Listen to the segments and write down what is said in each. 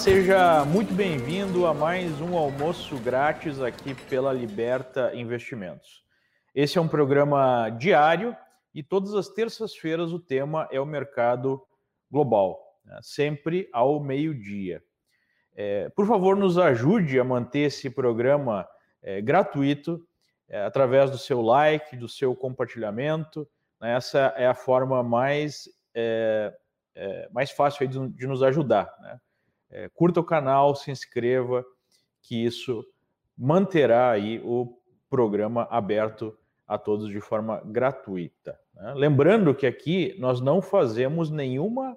Seja muito bem-vindo a mais um almoço grátis aqui pela Liberta Investimentos. Esse é um programa diário e todas as terças-feiras o tema é o mercado global, né? sempre ao meio-dia. É, por favor, nos ajude a manter esse programa é, gratuito é, através do seu like, do seu compartilhamento. Né? Essa é a forma mais, é, é, mais fácil de, de, nos ajudar. Né? É, curta o canal, se inscreva, que isso manterá aí o programa aberto a todos de forma gratuita. Né? Lembrando que aqui nós não fazemos nenhuma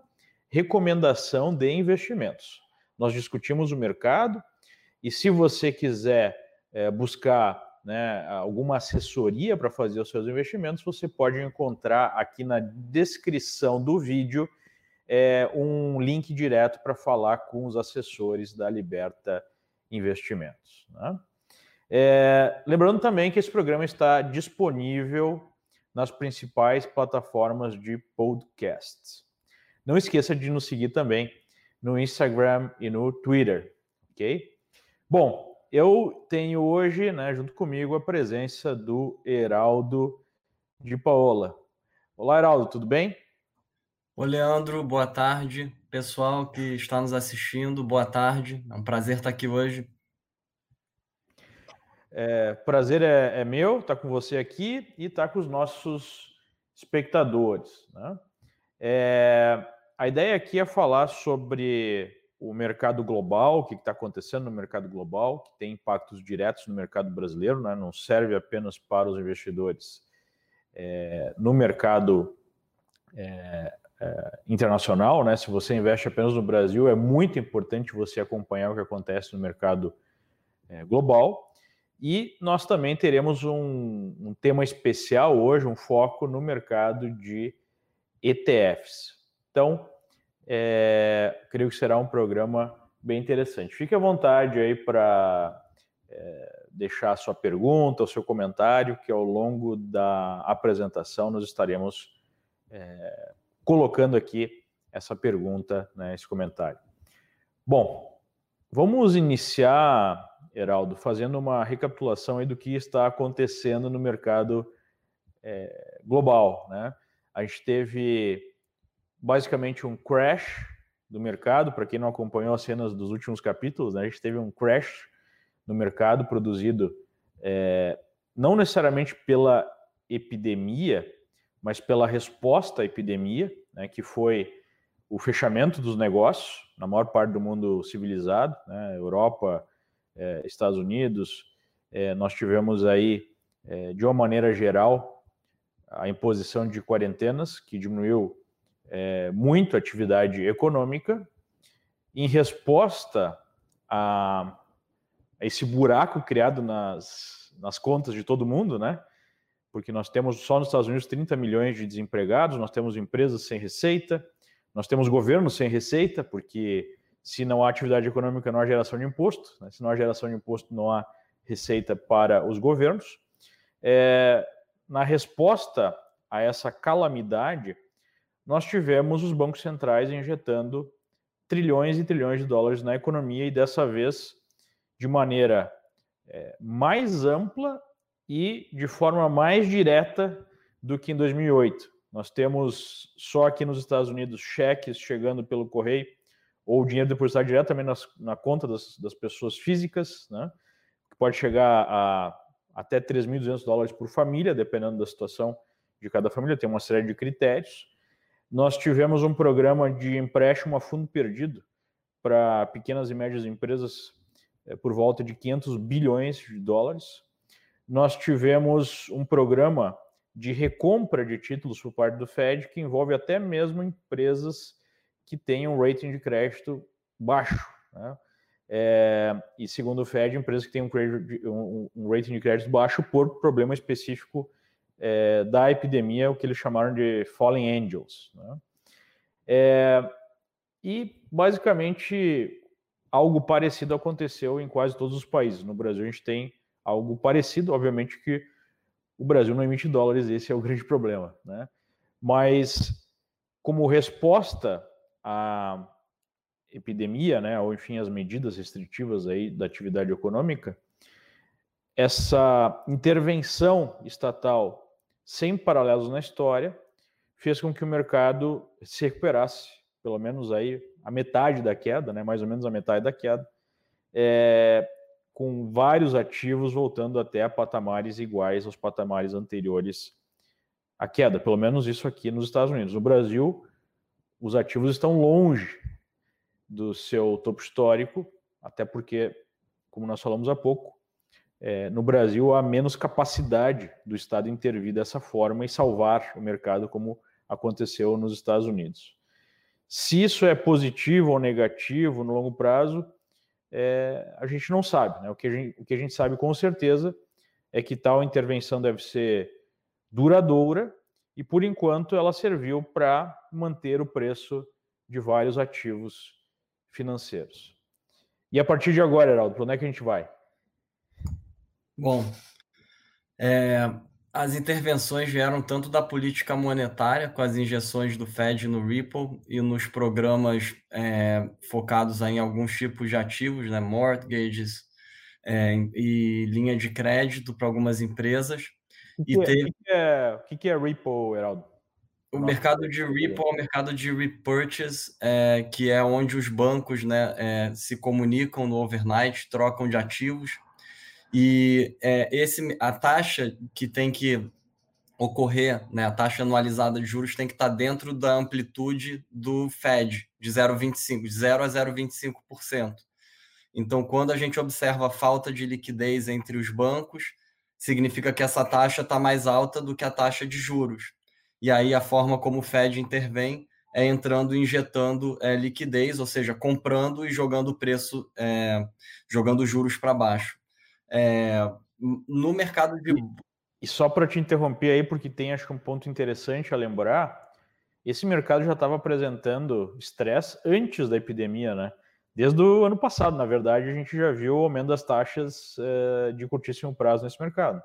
recomendação de investimentos. Nós discutimos o mercado e se você quiser é, buscar né, alguma assessoria para fazer os seus investimentos, você pode encontrar aqui na descrição do vídeo é, um link direto para falar com os assessores da Liberta Investimentos. Né? É, lembrando também que esse programa está disponível nas principais plataformas de podcasts. Não esqueça de nos seguir também no Instagram e no Twitter, ok? Bom, eu tenho hoje, né, junto comigo, a presença do Heraldo de Paola. Olá, Heraldo, tudo bem? Oi, Leandro, boa tarde. Pessoal que está nos assistindo, boa tarde. É um prazer estar aqui hoje. É, prazer é, é meu estar com você aqui e estar com os nossos espectadores. Né? É, a ideia aqui é falar sobre o mercado global, o que está acontecendo no mercado global, que tem impactos diretos no mercado brasileiro, né? não serve apenas para os investidores é, no mercado é, é, internacional, né? Se você investe apenas no Brasil, é muito importante você acompanhar o que acontece no mercado é, global. E nós também teremos um, um, tema especial hoje, um foco no mercado de ETFs. Então, é, creio que será um programa bem interessante. Fique à vontade aí para é, deixar a sua pergunta, o seu comentário, que ao longo da apresentação nós estaremos é, colocando aqui essa pergunta, né, esse comentário. Bom, vamos iniciar, Heraldo, fazendo uma recapitulação aí do que está acontecendo no mercado é, global. Né? A gente teve basicamente um crash do mercado, para quem não acompanhou as cenas dos últimos capítulos, né? a gente teve um crash no mercado produzido é, não necessariamente pela epidemia, mas pela resposta à epidemia, né, que foi o fechamento dos negócios na maior parte do mundo civilizado, né, Europa, é, Estados Unidos, é, nós tivemos aí, é, de uma maneira geral, a imposição de quarentenas, que diminuiu é, muito a atividade econômica, em resposta a, a esse buraco criado nas, nas contas de todo mundo, né? Porque nós temos só nos Estados Unidos 30 milhões de desempregados, nós temos empresas sem receita, nós temos governos sem receita, porque se não há atividade econômica, não há geração de imposto, né? se não há geração de imposto, não há receita para os governos. É, na resposta a essa calamidade, nós tivemos os bancos centrais injetando trilhões e trilhões de dólares na economia e dessa vez de maneira é, mais ampla e de forma mais direta do que em 2008. Nós temos só aqui nos Estados Unidos cheques chegando pelo correio ou dinheiro depositado diretamente nas, na conta das, das, pessoas físicas, né? que pode chegar a até 3.200 dólares por família, dependendo da situação de cada família, tem uma série de critérios. Nós tivemos um programa de empréstimo a fundo perdido para pequenas e médias empresas é, por volta de 500 bilhões de dólares nós tivemos um programa de recompra de títulos por parte do Fed que envolve até mesmo empresas que têm um rating de crédito baixo. Né? É, e segundo o Fed, empresas que têm um, um, um, rating de crédito baixo por problema específico é, da epidemia, o que eles chamaram de falling angels. Né? É, e basicamente algo parecido aconteceu em quase todos os países. No Brasil, a gente tem algo parecido, obviamente que o Brasil não emite dólares, esse é o grande problema, né? Mas como resposta a epidemia, né, ou enfim as medidas restritivas aí da atividade econômica, essa intervenção estatal sem paralelos na história fez com que o mercado se recuperasse, pelo menos aí a metade da queda, né, mais ou menos a metade da queda, é, com vários ativos voltando até a patamares iguais aos patamares anteriores à queda, pelo menos isso aqui nos Estados Unidos. No Brasil, os ativos estão longe do seu topo histórico, até porque, como nós falamos há pouco, é, no Brasil há menos capacidade do Estado intervir dessa forma e salvar o mercado, como aconteceu nos Estados Unidos. Se isso é positivo ou negativo no longo prazo, é, a gente não sabe. Né? O, que a gente, o que a gente sabe com certeza é que tal intervenção deve ser duradoura e, por enquanto, ela serviu para manter o preço de vários ativos financeiros. E a partir de agora, Heraldo, para onde é que a gente vai? Bom, é, as intervenções vieram tanto da política monetária, com as injeções do Fed no Ripple e nos programas é, focados em alguns tipos de ativos, né, mortgages é, e linha de crédito para algumas empresas. O que, e teve... que, é, o que é Ripple, Heraldo? O Nossa, mercado de Ripple é o mercado de repurchase, é, que é onde os bancos né, é, se comunicam no overnight, trocam de ativos e é, esse, a taxa que tem que ocorrer, né, a taxa anualizada de juros tem que estar dentro da amplitude do Fed, de 0,25, de 0 a 0,25%. Então, quando a gente observa a falta de liquidez entre os bancos, significa que essa taxa está mais alta do que a taxa de juros. E aí a forma como o Fed intervém é entrando e injetando é, liquidez, ou seja, comprando e jogando o preço, é, jogando juros para baixo. É, no mercado de. E só para te interromper aí, porque tem acho que um ponto interessante a lembrar, esse mercado já estava apresentando estresse antes da epidemia, né? Desde o ano passado, na verdade, a gente já viu o aumento das taxas é, de curtíssimo prazo nesse mercado.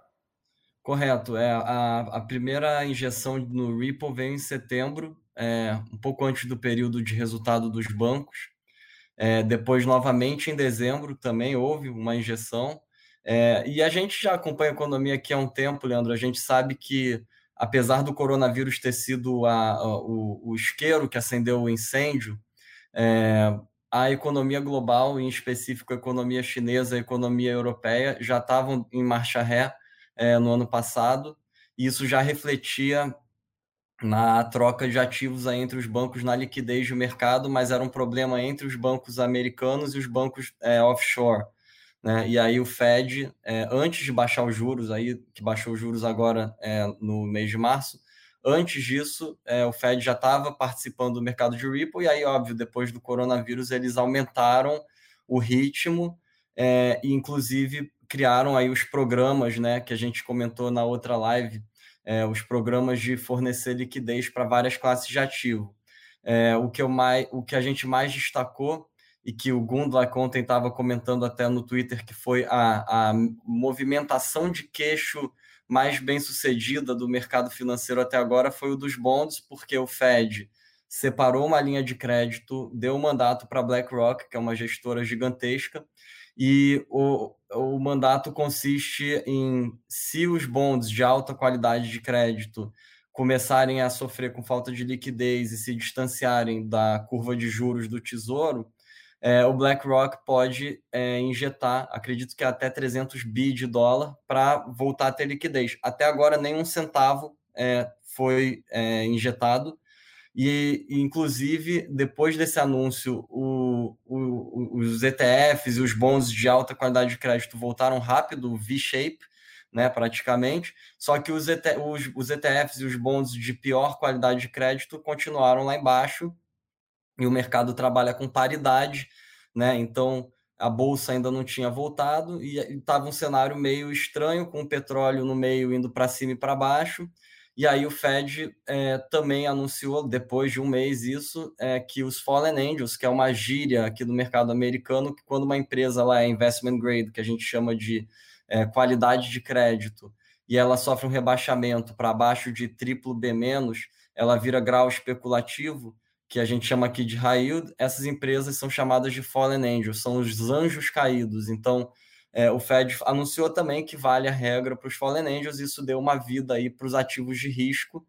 Correto. É, a, a primeira injeção no Ripple veio em setembro, é, um pouco antes do período de resultado dos bancos. É, depois, novamente, em dezembro, também houve uma injeção. É, e a gente já acompanha a economia aqui há um tempo, Leandro. A gente sabe que, apesar do coronavírus ter sido a, a, o, o, isqueiro que acendeu o incêndio, é, a economia global, em específico a economia chinesa a economia europeia, já estavam em marcha ré é, no ano passado. E isso já refletia na troca de ativos entre os bancos na liquidez do mercado, mas era um problema entre os bancos americanos e os bancos é, offshore. Né? E aí o Fed, é, antes de baixar os juros, aí, que baixou os juros agora é, no mês de março, antes disso, é, o Fed já estava participando do mercado de Ripple, e aí, óbvio, depois do coronavírus, eles aumentaram o ritmo é, e, inclusive, criaram aí os programas, né, que a gente comentou na outra live, é, os programas de fornecer liquidez para várias classes de ativo. É, o, que eu mais, o que a gente mais destacou e que o Gundlach ontem estava comentando até no Twitter, que foi a, a movimentação de queixo mais bem sucedida do mercado financeiro até agora foi o dos bonds, porque o Fed separou uma linha de crédito, deu um mandato para BlackRock, que é uma gestora gigantesca, e o, o mandato consiste em, se os bonds de alta qualidade de crédito começarem a sofrer com falta de liquidez e se distanciarem da curva de juros do tesouro, é, o BlackRock pode é, injetar, acredito que até 300 bi de dólar para voltar a ter liquidez. Até agora, nenhum centavo é, foi é, injetado. E, inclusive, depois desse anúncio, o, o, os ETFs e os bons de alta qualidade de crédito voltaram rápido, V-shape, né, praticamente. Só que os, ET, os, os ETFs e os bons de pior qualidade de crédito continuaram lá embaixo e o mercado trabalha com paridade, né? Então a bolsa ainda não tinha voltado e estava um cenário meio estranho, com o petróleo no meio indo para cima e para baixo. E aí o Fed é, também anunciou, depois de um mês, isso, é, que os Fallen Angels, que é uma gíria aqui do mercado americano, que quando uma empresa lá é investment grade, que a gente chama de é, qualidade de crédito, e ela sofre um rebaixamento para baixo de triplo B-, ela vira grau especulativo, que a gente chama aqui de yield, essas empresas são chamadas de fallen angels, são os anjos caídos. Então, é, o Fed anunciou também que vale a regra para os fallen angels, isso deu uma vida aí para os ativos de risco,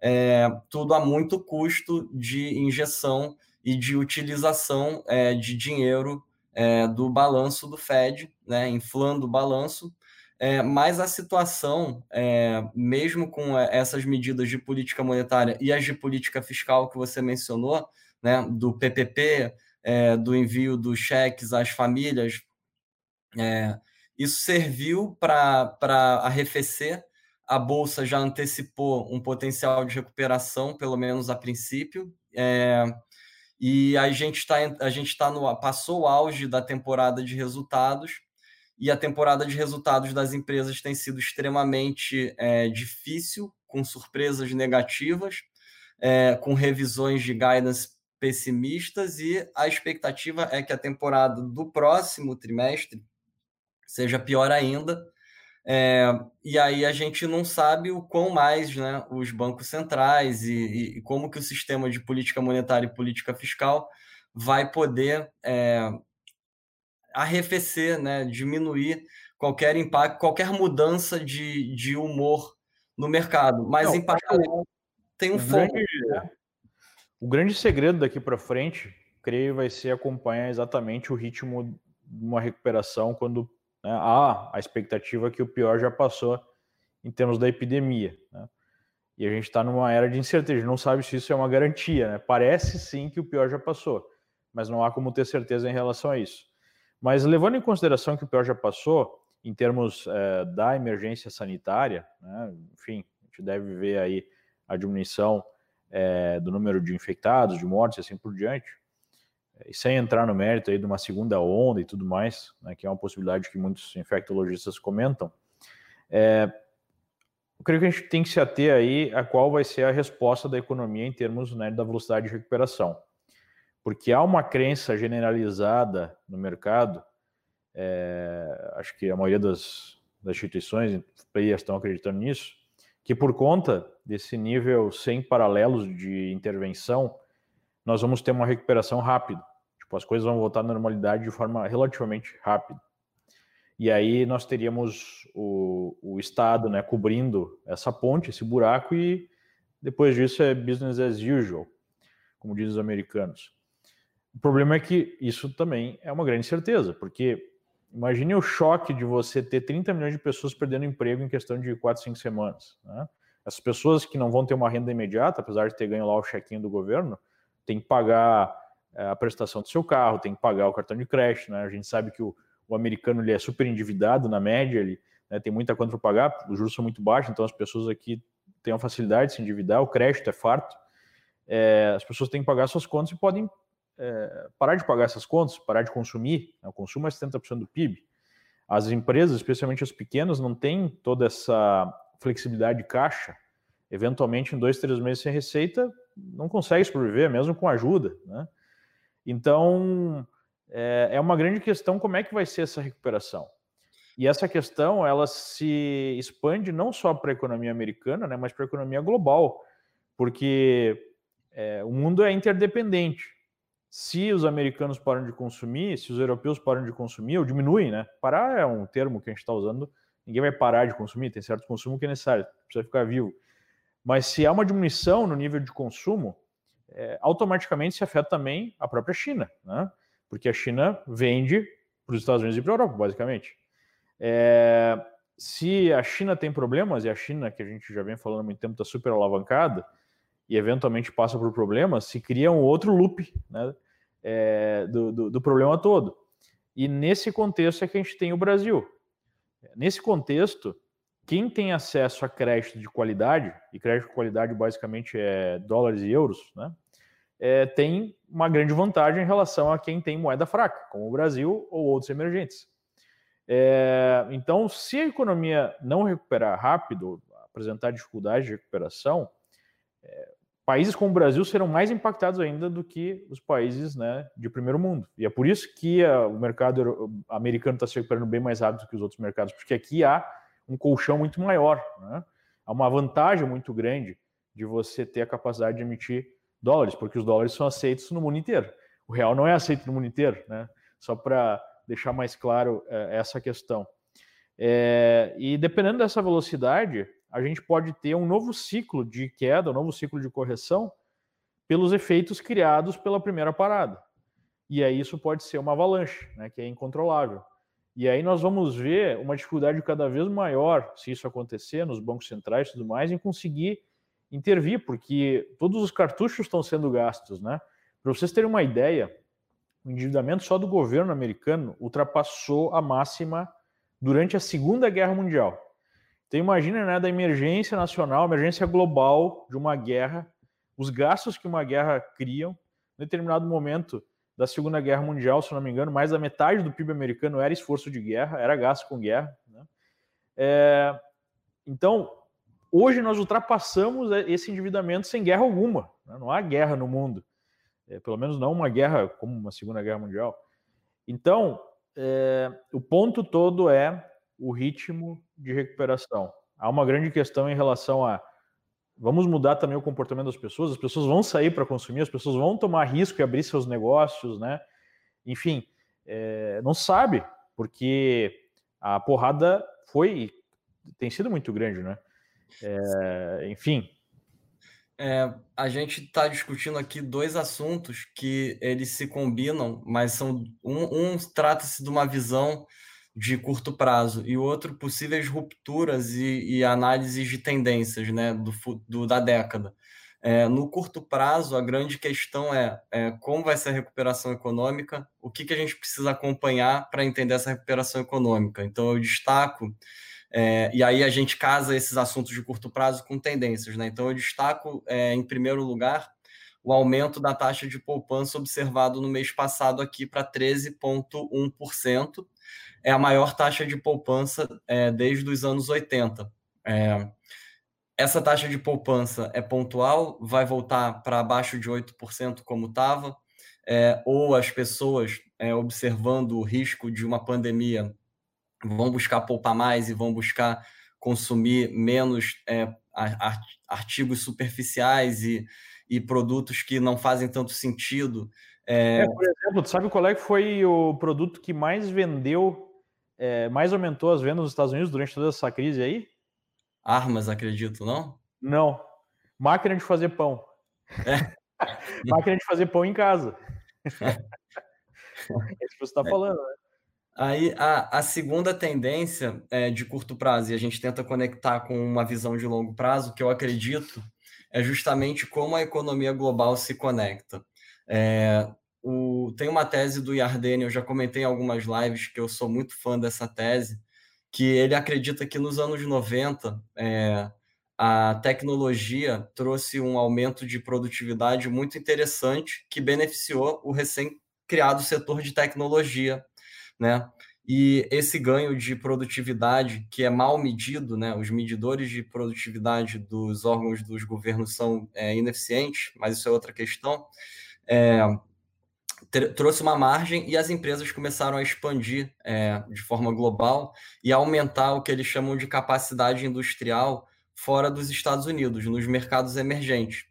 é, tudo a muito custo de injeção e de utilização é, de dinheiro é, do balanço do Fed, né, inflando o balanço. É, mas a situação, é, mesmo com essas medidas de política monetária e as de política fiscal que você mencionou, né, do PPP, é, do envio dos cheques às famílias, é, isso serviu para arrefecer. A Bolsa já antecipou um potencial de recuperação, pelo menos a princípio. É, e a gente está a gente tá no passou o auge da temporada de resultados e a temporada de resultados das empresas tem sido extremamente é, difícil, com surpresas negativas, é, com revisões de guidance pessimistas e a expectativa é que a temporada do próximo trimestre seja pior ainda. É, e aí a gente não sabe o quão mais né, os bancos centrais e, e, como que o sistema de política monetária e política fiscal vai poder é, arrefecer, né, diminuir qualquer impacto, qualquer mudança de, de humor no mercado. Mas não, em paralelo tem um foco. Grande, o grande segredo daqui para frente, creio, vai ser acompanhar exatamente o ritmo de uma recuperação quando né, há a expectativa que o pior já passou em termos da epidemia. Né? E a gente está numa era de incerteza, não sabe se isso é uma garantia. Né? Parece sim que o pior já passou, mas não há como ter certeza em relação a isso. Mas levando em consideração que o pior já passou, em termos é, da emergência sanitária, né, enfim, a gente deve ver aí a diminuição é, do número de infectados, de mortes e assim por diante, e sem entrar no mérito aí de uma segunda onda e tudo mais, né, que é uma possibilidade que muitos infectologistas comentam, é, eu creio que a gente tem que se ater aí a qual vai ser a resposta da economia em termos né, da velocidade de recuperação porque há uma crença generalizada no mercado, é, acho que a maioria das, das instituições, players estão acreditando nisso, que por conta desse nível sem paralelos de intervenção, nós vamos ter uma recuperação rápida. Tipo, as coisas vão voltar à normalidade de forma relativamente rápida. E aí nós teríamos o, o Estado né, cobrindo essa ponte, esse buraco, e depois disso é business as usual, como dizem os americanos. O problema é que isso também é uma grande certeza, porque imagine o choque de você ter 30 milhões de pessoas perdendo emprego em questão de 4, 5 semanas. Né? Essas pessoas que não vão ter uma renda imediata, apesar de ter ganho lá o chequinho do governo, tem que pagar eh, a prestação do seu carro, tem que pagar o cartão de crédito. Né? A gente sabe que o, o americano ele é super endividado na média, ele né, tem muita conta para pagar, os juros são muito baixos, então as pessoas aqui têm a facilidade de se endividar, o crédito é farto. É, as pessoas têm que pagar suas contas e podem é, parar de pagar essas contas, parar de consumir, né? o consumo é 70% do PIB. As empresas, especialmente as pequenas, não têm toda essa flexibilidade de caixa. Eventualmente, em dois, três meses sem receita, não consegue sobreviver, mesmo com ajuda. Né? Então, é, é uma grande questão como é que vai ser essa recuperação. E essa questão, ela se expande não só para a economia americana, né, mas para a economia global, porque é, o mundo é interdependente se os americanos param de consumir, se os europeus param de consumir, ou diminuem, né? Parar é um termo que a gente está usando, ninguém vai parar de consumir, tem certo consumo que é necessário, precisa ficar vivo. Mas se há uma diminuição no nível de consumo, é, automaticamente se afeta também a própria China, né? Porque a China vende para os Estados Unidos e para a Europa, basicamente. É, se a China tem problemas, e a China, que a gente já vem falando há muito tempo, está super alavancada, e eventualmente passa por problemas, se cria um outro loop né, é, do, do, do, problema todo. E nesse contexto é que a gente tem o Brasil. Nesse contexto, quem tem acesso a crédito de qualidade, e crédito de qualidade basicamente é dólares e euros, né, é, tem uma grande vantagem em relação a quem tem moeda fraca, como o Brasil ou outros emergentes. É, então, se a economia não recuperar rápido, apresentar dificuldade de recuperação, países como o Brasil serão mais impactados ainda do que os países né, de primeiro mundo. E é por isso que a, o mercado americano está se recuperando bem mais rápido que os outros mercados, porque aqui há um colchão muito maior. Né? Há uma vantagem muito grande de você ter a capacidade de emitir dólares, porque os dólares são aceitos no mundo inteiro. O real não é aceito no mundo inteiro, né? Só para deixar mais claro é, essa questão. É, e dependendo dessa velocidade, a gente pode ter um novo ciclo de queda, um novo ciclo de correção, pelos efeitos criados pela primeira parada. E aí isso pode ser uma avalanche, né, que é incontrolável. E aí nós vamos ver uma dificuldade cada vez maior, se isso acontecer, nos bancos centrais e tudo mais, em conseguir intervir, porque todos os cartuchos estão sendo gastos, né? Para vocês terem uma ideia, o endividamento só do governo americano ultrapassou a máxima durante a Segunda Guerra Mundial. Então imagina, né, da emergência nacional, emergência global de uma guerra, os gastos que uma guerra criam, em determinado momento da Segunda Guerra Mundial, se não me engano, mais da metade do PIB americano era esforço de guerra, era gasto com guerra. Né? É, então, hoje nós ultrapassamos esse endividamento sem guerra alguma. Né? Não há guerra no mundo, é, pelo menos não uma guerra como uma Segunda Guerra Mundial. Então, é, o ponto todo é o ritmo de recuperação. Há uma grande questão em relação a vamos mudar também o comportamento das pessoas, as pessoas vão sair para consumir, as pessoas vão tomar risco e abrir seus negócios, né? Enfim, é, não sabe, porque a porrada foi tem sido muito grande, né? É, enfim. É, a gente está discutindo aqui dois assuntos que eles se combinam, mas são um, um trata-se de uma visão de curto prazo e outro possíveis rupturas e, e análises de tendências né, do, do da década. É, no curto prazo, a grande questão é, é, como vai ser a recuperação econômica, o que, que a gente precisa acompanhar para entender essa recuperação econômica. Então, eu destaco, é, e aí a gente casa esses assuntos de curto prazo com tendências. Né? Então, eu destaco, é, em primeiro lugar, o aumento da taxa de poupança observado no mês passado aqui para 13,1%, é a maior taxa de poupança é, desde os anos 80. É, essa taxa de poupança é pontual, vai voltar para abaixo de 8% como estava, é, ou as pessoas, é, observando o risco de uma pandemia, vão buscar poupar mais e vão buscar consumir menos é, artigos superficiais e, e produtos que não fazem tanto sentido. É... É, por exemplo, sabe qual é que foi o produto que mais vendeu é, mais aumentou as vendas nos Estados Unidos durante toda essa crise aí? Armas, acredito, não? Não. Máquina de fazer pão. É. Máquina de fazer pão em casa. é isso que você está falando, né? Aí a, a segunda tendência é de curto prazo, e a gente tenta conectar com uma visão de longo prazo, que eu acredito, é justamente como a economia global se conecta. É, o, tem uma tese do Yardeni, eu já comentei em algumas lives que eu sou muito fã dessa tese, que ele acredita que nos anos 90 é, a tecnologia trouxe um aumento de produtividade muito interessante que beneficiou o recém-criado setor de tecnologia, né? E esse ganho de produtividade, que é mal medido, né? os medidores de produtividade dos órgãos dos governos são é, ineficientes, mas isso é outra questão. É, trouxe uma margem e as empresas começaram a expandir é, de forma global e aumentar o que eles chamam de capacidade industrial fora dos Estados Unidos, nos mercados emergentes.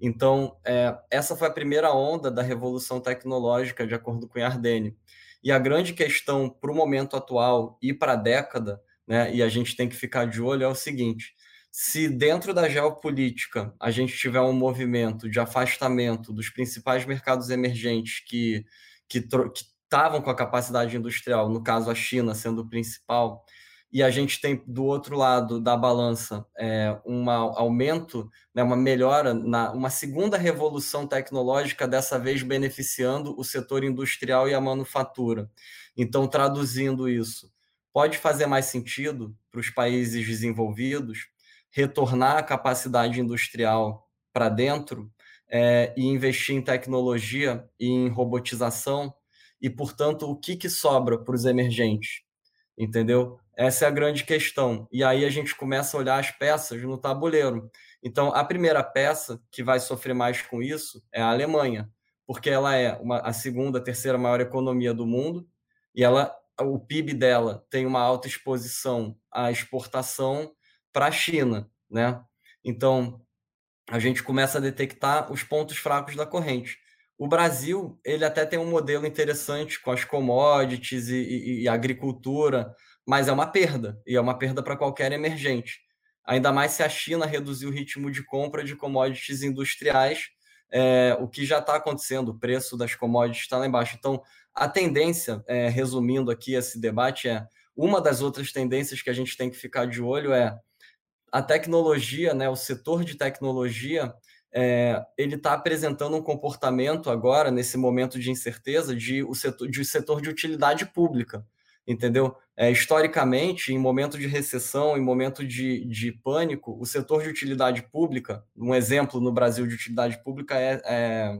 Então, é, essa foi a primeira onda da revolução tecnológica, de acordo com Yardeni. E a grande questão para o momento atual e para a década, né, e a gente tem que ficar de olho, é o seguinte: se dentro da geopolítica a gente tiver um movimento de afastamento dos principais mercados emergentes que que estavam com a capacidade industrial, no caso a China sendo o principal, e a gente tem do outro lado da balança é, um aumento, né, uma melhora, na, uma segunda revolução tecnológica, dessa vez beneficiando o setor industrial e a manufatura. Então, traduzindo isso, pode fazer mais sentido para os países desenvolvidos retornar a capacidade industrial para dentro é, e investir em tecnologia e em robotização e, portanto, o que, que sobra para os emergentes? Entendeu? Essa é a grande questão. E aí a gente começa a olhar as peças no tabuleiro. Então, a primeira peça que vai sofrer mais com isso é a Alemanha, porque ela é uma, a segunda, terceira maior economia do mundo e ela, o PIB dela tem uma alta exposição à exportação para a China, né? Então, a gente começa a detectar os pontos fracos da corrente. O Brasil, ele até tem um modelo interessante com as commodities e, e, e agricultura, mas é uma perda, e é uma perda para qualquer emergente. Ainda mais se a China reduzir o ritmo de compra de commodities industriais, é, o que já está acontecendo, o preço das commodities está lá embaixo. Então, a tendência, é, resumindo aqui esse debate, é uma das outras tendências que a gente tem que ficar de olho é a tecnologia, né, o setor de tecnologia, é, ele está apresentando um comportamento agora, nesse momento de incerteza, de, o setor, de setor de utilidade pública, entendeu? É, historicamente, em momento de recessão, em momento de, de pânico, o setor de utilidade pública, um exemplo no Brasil de utilidade pública é, é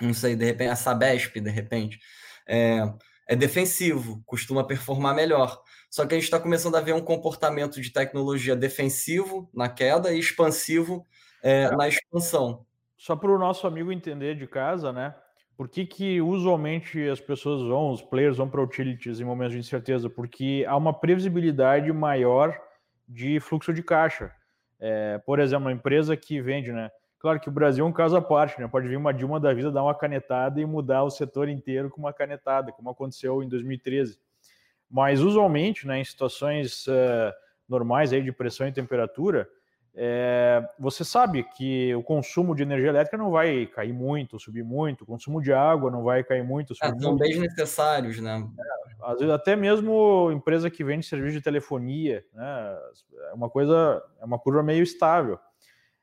não sei, de repente, a Sabesp, de repente, é, é defensivo, costuma performar melhor. Só que a gente está começando a ver um comportamento de tecnologia defensivo na queda e expansivo é, é. na expansão. Só para o nosso amigo entender de casa, né? Por que, que usualmente as pessoas vão, os players vão para utilities em momentos de incerteza? Porque há uma previsibilidade maior de fluxo de caixa. É, por exemplo, uma empresa que vende, né? Claro que o Brasil é um caso à parte, né? Pode vir uma Dilma da vida dar uma canetada e mudar o setor inteiro com uma canetada, como aconteceu em 2013. Mas usualmente, né, em situações uh, normais aí de pressão e temperatura, é, você sabe que o consumo de energia elétrica não vai cair muito, subir muito, o consumo de água não vai cair muito, subir é, são bem necessários, né? É, às vezes até mesmo empresa que vende serviço de telefonia, né? É uma coisa, é uma curva meio estável.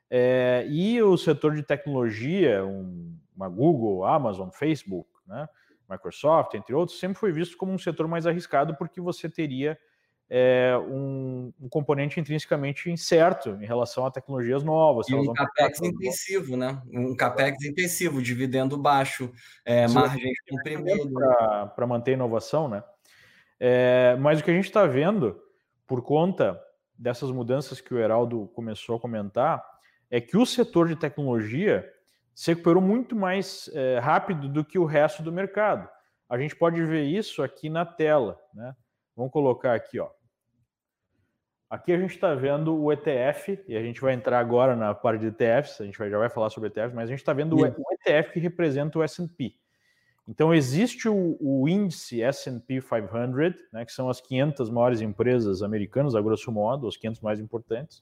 É, e o setor de tecnologia, um, uma Google, Amazon, Facebook, né, Microsoft, entre outros, sempre foi visto como um setor mais arriscado porque você teria é, um, um, componente intrinsecamente incerto em relação a tecnologias novas. E um capex intensivo, né? Um capex intensivo, dividendo baixo, é, margens comprimidas. Para manter a inovação, né? É, mas o que a gente está vendo, por conta dessas mudanças que o Heraldo começou a comentar, é que o setor de tecnologia se recuperou muito mais é, rápido do que o resto do mercado. A gente pode ver isso aqui na tela. Né? Vamos colocar aqui. Ó. Aqui a gente está vendo o ETF, e a gente vai entrar agora na parte de ETFs, a gente vai, já vai falar sobre ETF, mas a gente está vendo o, o ETF que representa o S&P. Então, existe o, o índice S&P 500, né, que são as 500 maiores empresas americanas, a grosso modo, os 500 mais importantes.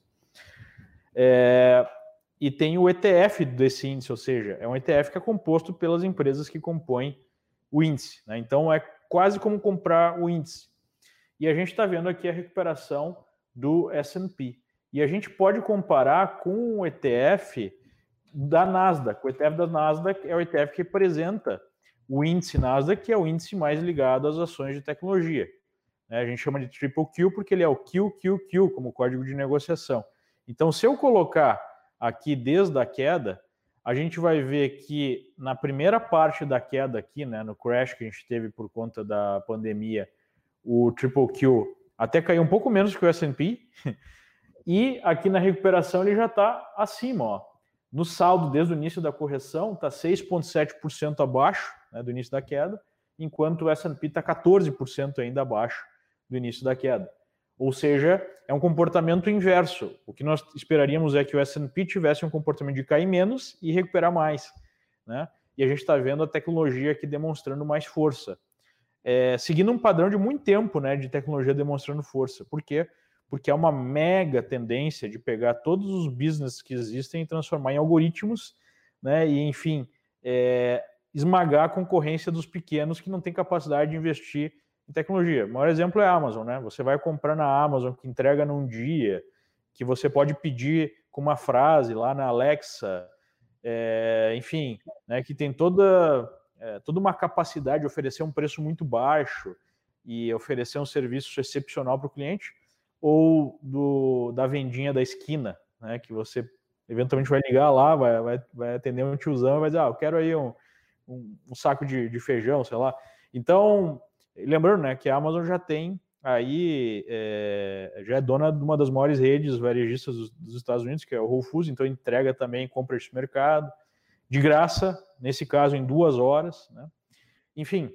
É, e tem o ETF desse índice, ou seja, é um ETF que é composto pelas empresas que compõem o índice. Né? Então é quase como comprar o índice. E a gente está vendo aqui a recuperação do S&P. E a gente pode comparar com o ETF da Nasdaq. O ETF da Nasdaq é o ETF que representa o índice Nasdaq, que é o índice mais ligado às ações de tecnologia. Né? A gente chama de Triple Q porque ele é o QQQ como código de negociação. Então, se eu colocar aqui desde a queda, a gente vai ver que na primeira parte da queda aqui, né, no crash que a gente teve por conta da pandemia, o Triple Q até caiu um pouco menos que o S&P, e aqui na recuperação ele já está acima, ó. No saldo, desde o início da correção, está 6,7% abaixo né, do início da queda, enquanto o S&P está 14% ainda abaixo do início da queda. Ou seja, é um comportamento inverso. O que nós esperaríamos é que o S&P tivesse um comportamento de cair menos e recuperar mais, né? E a gente está vendo a tecnologia aqui demonstrando mais força, é, seguindo um padrão de muito tempo, né, de tecnologia demonstrando força. Por quê? Porque é uma mega tendência de pegar todos os business que existem e transformar em algoritmos, né? E enfim, é, esmagar a concorrência dos pequenos que não têm capacidade de investir em tecnologia. O maior exemplo é a Amazon, né? Você vai comprar na Amazon, que entrega num dia, que você pode pedir com uma frase lá na Alexa, é, enfim, né, que tem toda, é, toda uma capacidade de oferecer um preço muito baixo e oferecer um serviço excepcional para o cliente, ou do, da vendinha da esquina, né, que você eventualmente vai ligar lá, vai, vai, vai atender um tiozão e vai dizer, ah, eu quero aí um, um, um saco de, de feijão, sei lá. Então, Lembrando, né, que a Amazon já tem aí é, já é dona de uma das maiores redes varejistas dos, dos, Estados Unidos, que é o Whole Foods, então entrega também compra de mercado de graça, nesse caso em duas horas, né? Enfim.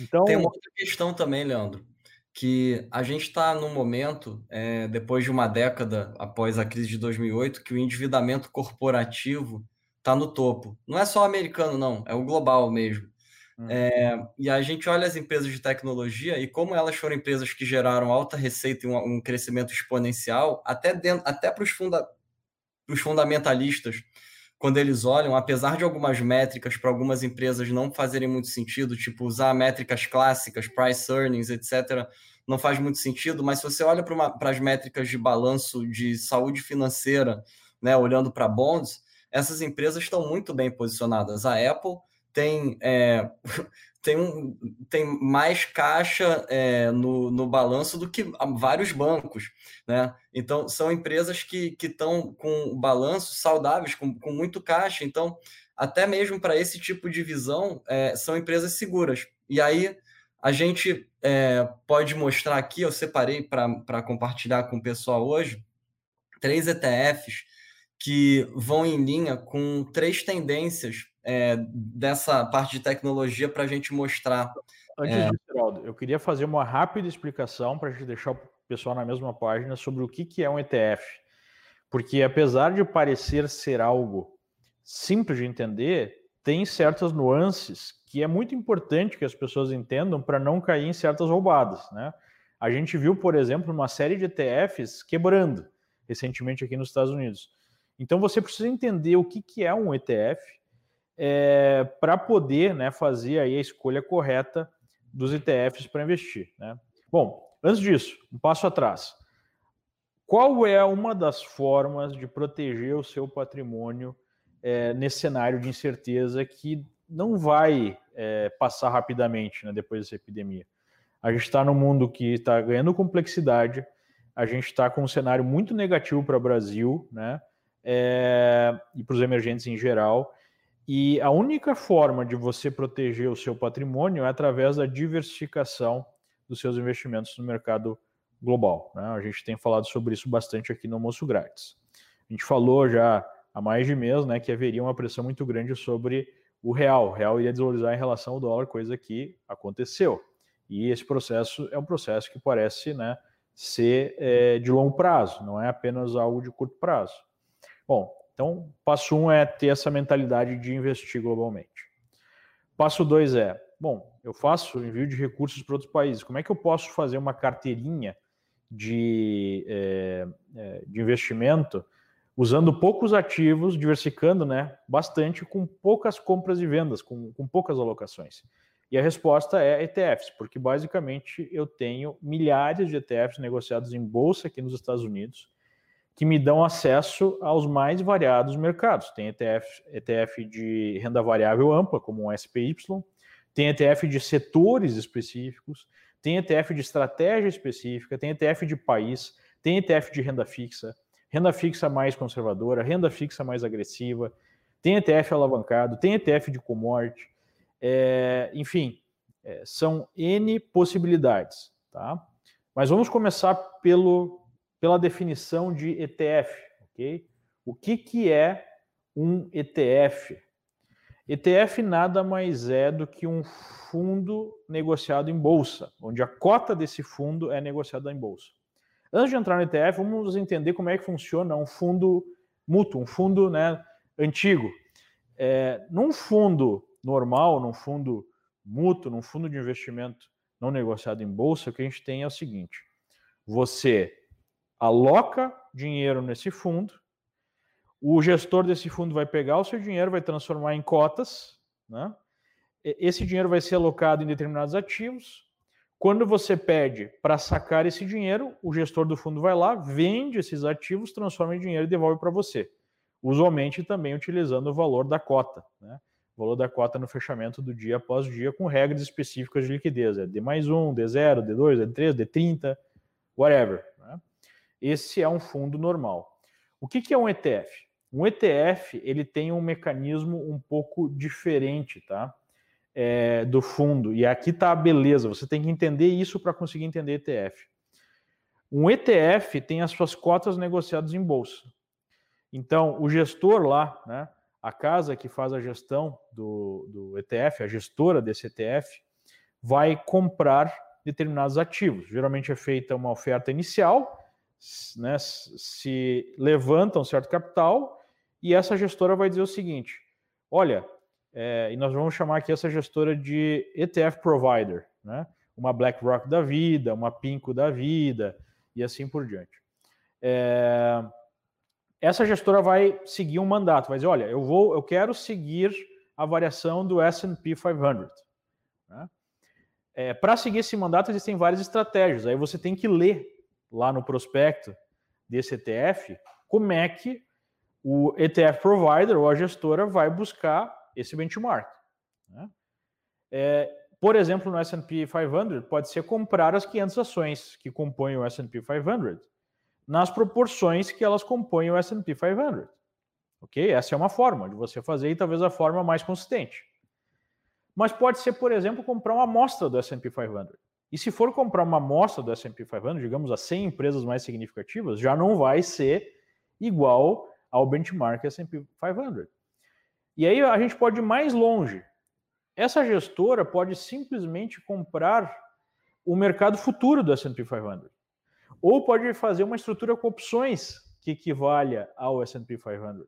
Então tem uma outra questão também, Leandro. que a gente está num momento, é, depois de uma década após a crise de 2008, que o endividamento corporativo está no topo. Não é só americano, não, é o global mesmo. Uhum. É, e a gente olha as empresas de tecnologia e como elas foram empresas que geraram alta receita e um, um crescimento exponencial, até, até para os funda, fundamentalistas, quando eles olham, apesar de algumas métricas para algumas empresas não fazerem muito sentido, tipo usar métricas clássicas, price earnings, etc., não faz muito sentido, mas se você olha para as métricas de balanço de saúde financeira, né, olhando para bonds, essas empresas estão muito bem posicionadas. A Apple tem, é, tem, um, tem mais caixa é, no, no balanço do que vários bancos. Né? Então, são empresas que estão com balanços saudáveis, com, com muito caixa. Então, até mesmo para esse tipo de visão, é, são empresas seguras. E aí, a gente é, pode mostrar aqui, eu separei para compartilhar com o pessoal hoje, três ETFs que vão em linha com três tendências é, dessa parte de tecnologia para a gente mostrar. Antes é... disso, Geraldo, eu queria fazer uma rápida explicação para a gente deixar o pessoal na mesma página sobre o que, que é um ETF. Porque apesar de parecer ser algo simples de entender, tem certas nuances que é muito importante que as pessoas entendam para não cair em certas roubadas. Né? A gente viu, por exemplo, uma série de ETFs quebrando recentemente aqui nos Estados Unidos. Então você precisa entender o que, que é um ETF é, para poder né, fazer aí a escolha correta dos ETFs para investir. Né? Bom, antes disso, um passo atrás. Qual é uma das formas de proteger o seu patrimônio é, nesse cenário de incerteza que não vai é, passar rapidamente né, depois dessa epidemia? A gente está num mundo que está ganhando complexidade, a gente está com um cenário muito negativo para o Brasil, né? É, e para os emergentes em geral. E a única forma de você proteger o seu patrimônio é através da diversificação dos seus investimentos no mercado global. Né? A gente tem falado sobre isso bastante aqui no Almoço Grátis. A gente falou já há mais de mês né, que haveria uma pressão muito grande sobre o real. O real iria desvalorizar em relação ao dólar, coisa que aconteceu. E esse processo é um processo que parece né, ser é, de longo prazo, não é apenas algo de curto prazo. Bom, então, passo um é ter essa mentalidade de investir globalmente. Passo dois é, bom, eu faço envio de recursos para outros países. Como é que eu posso fazer uma carteirinha de, é, de investimento usando poucos ativos, diversificando né, bastante, com poucas compras e vendas, com, com poucas alocações? E a resposta é ETFs, porque basicamente eu tenho milhares de ETFs negociados em bolsa aqui nos Estados Unidos que me dão acesso aos mais variados mercados. Tem ETF, ETF de renda variável ampla, como um SPY, tem ETF de setores específicos, tem ETF de estratégia específica, tem ETF de país, tem ETF de renda fixa, renda fixa mais conservadora, renda fixa mais agressiva, tem ETF alavancado, tem ETF de commodity, é, enfim, é, são N possibilidades, tá? Mas vamos começar pelo pela definição de ETF, ok? O que, que é um ETF? ETF nada mais é do que um fundo negociado em bolsa, onde a cota desse fundo é negociada em bolsa. Antes de entrar no ETF, vamos entender como é que funciona um fundo mútuo, um fundo né, antigo. É, num fundo normal, num fundo mútuo, num fundo de investimento não negociado em bolsa, o que a gente tem é o seguinte: você aloca dinheiro nesse fundo, o gestor desse fundo vai pegar o seu dinheiro, vai transformar em cotas, né? Esse dinheiro vai ser alocado em determinados ativos. Quando você pede para sacar esse dinheiro, o gestor do fundo vai lá, vende esses ativos, transforma em dinheiro e devolve para você. Usualmente também utilizando o valor da cota, né? O valor da cota no fechamento do dia após dia, com regras específicas de liquidez. É D mais um, D0, D2, D3, D30, whatever. Esse é um fundo normal. O que, que é um ETF? Um ETF ele tem um mecanismo um pouco diferente, tá? É, do fundo. E aqui está a beleza. Você tem que entender isso para conseguir entender ETF. Um ETF tem as suas cotas negociadas em bolsa. Então, o gestor lá, né, a casa que faz a gestão do, do ETF, a gestora desse ETF, vai comprar determinados ativos. Geralmente é feita uma oferta inicial, né, se levanta um certo capital e essa gestora vai dizer o seguinte: olha, é, e nós vamos chamar aqui essa gestora de ETF provider, né? uma BlackRock da vida, uma Pinco da vida e assim por diante. É, essa gestora vai seguir um mandato, vai dizer, olha, eu vou, eu quero seguir a variação do S&P 500. Né? É, Para seguir esse mandato existem várias estratégias. Aí você tem que ler lá no prospecto desse ETF como é que o ETF provider ou a gestora vai buscar esse benchmark. Né? É, por exemplo, no S&P 500 pode ser comprar as 500 ações que compõem o S&P 500 nas proporções que elas compõem o S&P 500. Ok? Essa é uma forma de você fazer e talvez a forma mais consistente. Mas pode ser, por exemplo, comprar uma amostra do S&P 500. E se for comprar uma amostra do S&P 500, digamos as 100 empresas mais significativas, já não vai ser igual ao benchmark S&P 500. E aí a gente pode ir mais longe. Essa gestora pode simplesmente comprar o mercado futuro do S&P 500. Ou pode fazer uma estrutura com opções que equivalha ao S&P 500.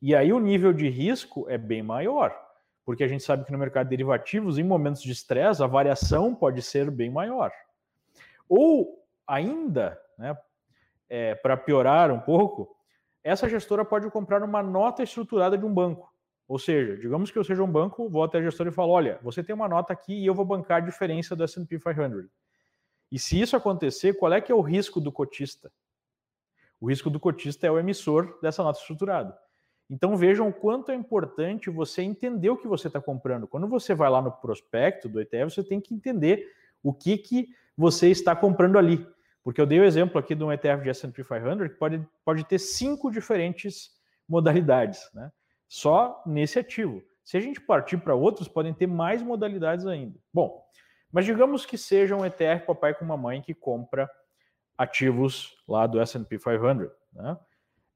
E aí o nível de risco é bem maior, porque a gente sabe que no mercado de derivativos, em momentos de estresse, a variação pode ser bem maior. Ou ainda, né, é, para piorar um pouco, essa gestora pode comprar uma nota estruturada de um banco. Ou seja, digamos que eu seja um banco, vou até a gestora e falo: olha, você tem uma nota aqui e eu vou bancar a diferença do SP 500. E se isso acontecer, qual é que é o risco do cotista? O risco do cotista é o emissor dessa nota estruturada. Então vejam o quanto é importante você entender o que você está comprando. Quando você vai lá no prospecto do ETF, você tem que entender o que, que você está comprando ali. Porque eu dei o exemplo aqui de um ETF de S&P 500 que pode, pode ter cinco diferentes modalidades, né? Só nesse ativo. Se a gente partir para outros, podem ter mais modalidades ainda. Bom, mas digamos que seja um ETF papai com mamãe que compra ativos lá do S&P 500, né?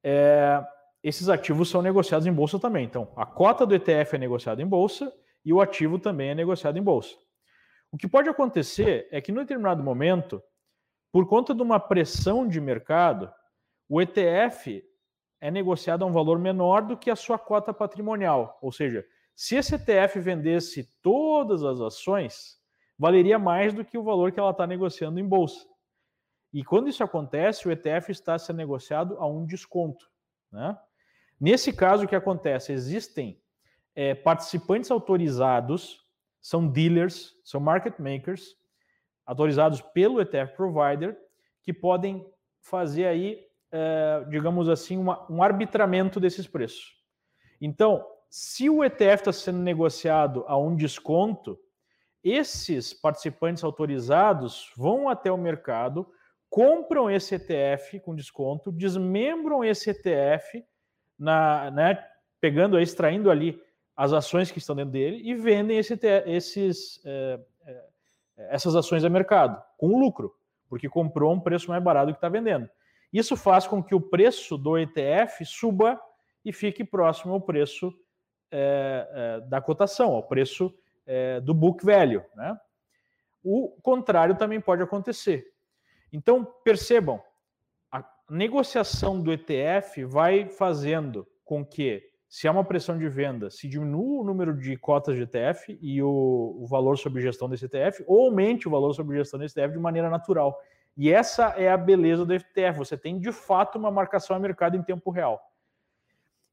É, esses ativos são negociados em bolsa também. Então, a cota do ETF é negociada em bolsa e o ativo também é negociado em bolsa. O que pode acontecer é que, em determinado momento, por conta de uma pressão de mercado, o ETF é negociado a um valor menor do que a sua cota patrimonial. Ou seja, se esse ETF vendesse todas as ações, valeria mais do que o valor que ela está negociando em bolsa. E quando isso acontece, o ETF está sendo negociado a um desconto. Né? Nesse caso, o que acontece? Existem é, participantes autorizados, são dealers, são market makers, autorizados pelo ETF provider, que podem fazer aí, é, digamos assim, uma, um arbitramento desses preços. Então, se o ETF está sendo negociado a um desconto, esses participantes autorizados vão até o mercado, compram esse ETF com desconto, desmembram esse ETF na, né, pegando, extraindo ali as ações que estão dentro dele e vendem esse, esses, é, é, essas ações a mercado com lucro, porque comprou um preço mais barato que está vendendo. Isso faz com que o preço do ETF suba e fique próximo ao preço é, é, da cotação, ao preço é, do book value. Né? O contrário também pode acontecer. Então, percebam, negociação do ETF vai fazendo com que, se há uma pressão de venda, se diminua o número de cotas de ETF e o, o valor sob gestão desse ETF, ou aumente o valor sob gestão desse ETF de maneira natural. E essa é a beleza do ETF. Você tem de fato uma marcação a mercado em tempo real.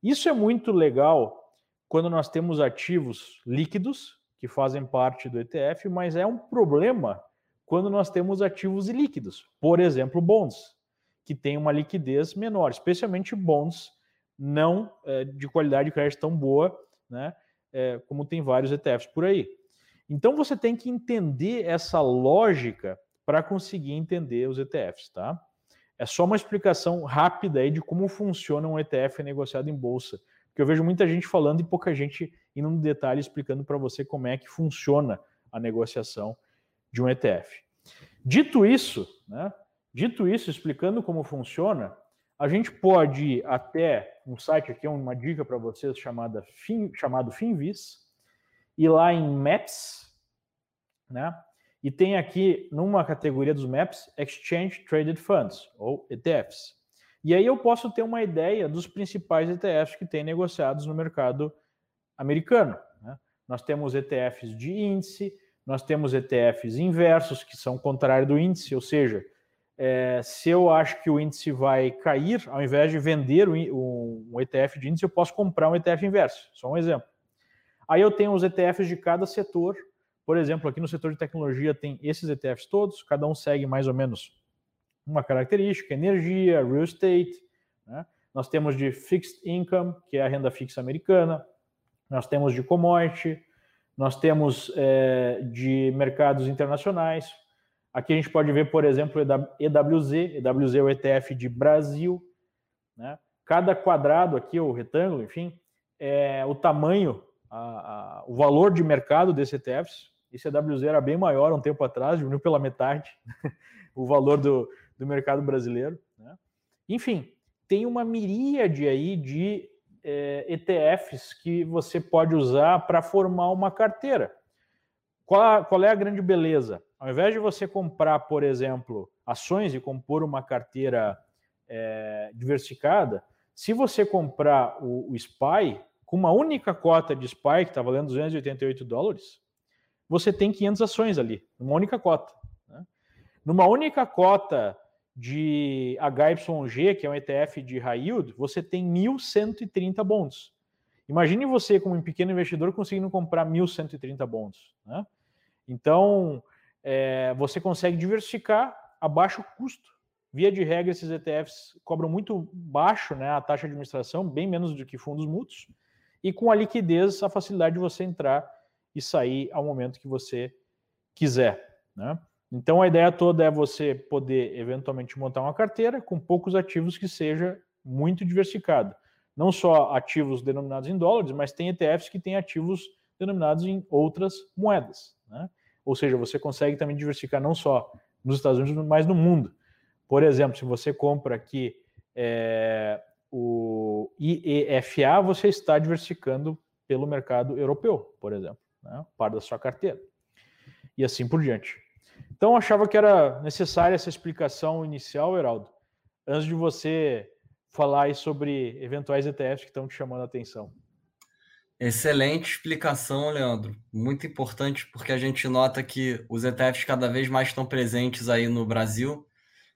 Isso é muito legal quando nós temos ativos líquidos que fazem parte do ETF, mas é um problema quando nós temos ativos ilíquidos, por exemplo, bonds que tem uma liquidez menor, especialmente bonds não é, de qualidade de crédito tão boa, né, é, como tem vários ETFs por aí. Então você tem que entender essa lógica para conseguir entender os ETFs, tá? É só uma explicação rápida aí de como funciona um ETF negociado em bolsa, porque eu vejo muita gente falando e pouca gente indo no detalhe explicando para você como é que funciona a negociação de um ETF. Dito isso, né, Dito isso, explicando como funciona, a gente pode ir até um site aqui, uma dica para vocês chamada Fin, chamado Finvis, e lá em Maps, né? E tem aqui, numa categoria dos MAPs, Exchange Traded Funds, ou ETFs. E aí eu posso ter uma ideia dos principais ETFs que tem negociados no mercado americano. Né? Nós temos ETFs de índice, nós temos ETFs inversos, que são contrário do índice, ou seja, é, se eu acho que o índice vai cair, ao invés de vender um, ETF de índice, eu posso comprar um ETF inverso. Só um exemplo. Aí eu tenho os ETFs de cada setor. Por exemplo, aqui no setor de tecnologia tem esses ETFs todos, cada um segue mais ou menos uma característica, energia, real estate. Né? Nós temos de fixed income, que é a renda fixa americana. Nós temos de commodity. Nós temos é, de mercados internacionais. Aqui a gente pode ver, por exemplo, EWZ, EWZ é o ETF de Brasil. Né? Cada quadrado aqui, o retângulo, enfim, é o tamanho, a, a, o valor de mercado desse ETFs. Esse EWZ era bem maior um tempo atrás, diminuiu pela metade o valor do, do mercado brasileiro. Né? Enfim, tem uma miríade aí de é, ETFs que você pode usar para formar uma carteira. Qual, qual é a grande beleza? Ao invés de você comprar, por exemplo, ações e compor uma carteira é, diversificada, se você comprar o, o SPY com uma única cota de SPY, que está valendo 288 dólares, você tem 500 ações ali, numa única cota. Né? Numa única cota de HYG, que é um ETF de high yield, você tem 1.130 bonds. Imagine você, como um pequeno investidor, conseguindo comprar 1.130 bonds. Né? Então, é, você consegue diversificar a baixo custo. Via de regra, esses ETFs cobram muito baixo né, a taxa de administração, bem menos do que fundos mútuos, e com a liquidez, a facilidade de você entrar e sair ao momento que você quiser. Né? Então, a ideia toda é você poder eventualmente montar uma carteira com poucos ativos que seja muito diversificado. Não só ativos denominados em dólares, mas tem ETFs que têm ativos denominados em outras moedas. Né? Ou seja, você consegue também diversificar não só nos Estados Unidos, mas no mundo. Por exemplo, se você compra aqui é, o IEFA, você está diversificando pelo mercado europeu, por exemplo, né? parte da sua carteira. E assim por diante. Então, achava que era necessária essa explicação inicial, Heraldo, antes de você falar sobre eventuais ETFs que estão te chamando a atenção. Excelente explicação, Leandro. Muito importante porque a gente nota que os ETFs cada vez mais estão presentes aí no Brasil.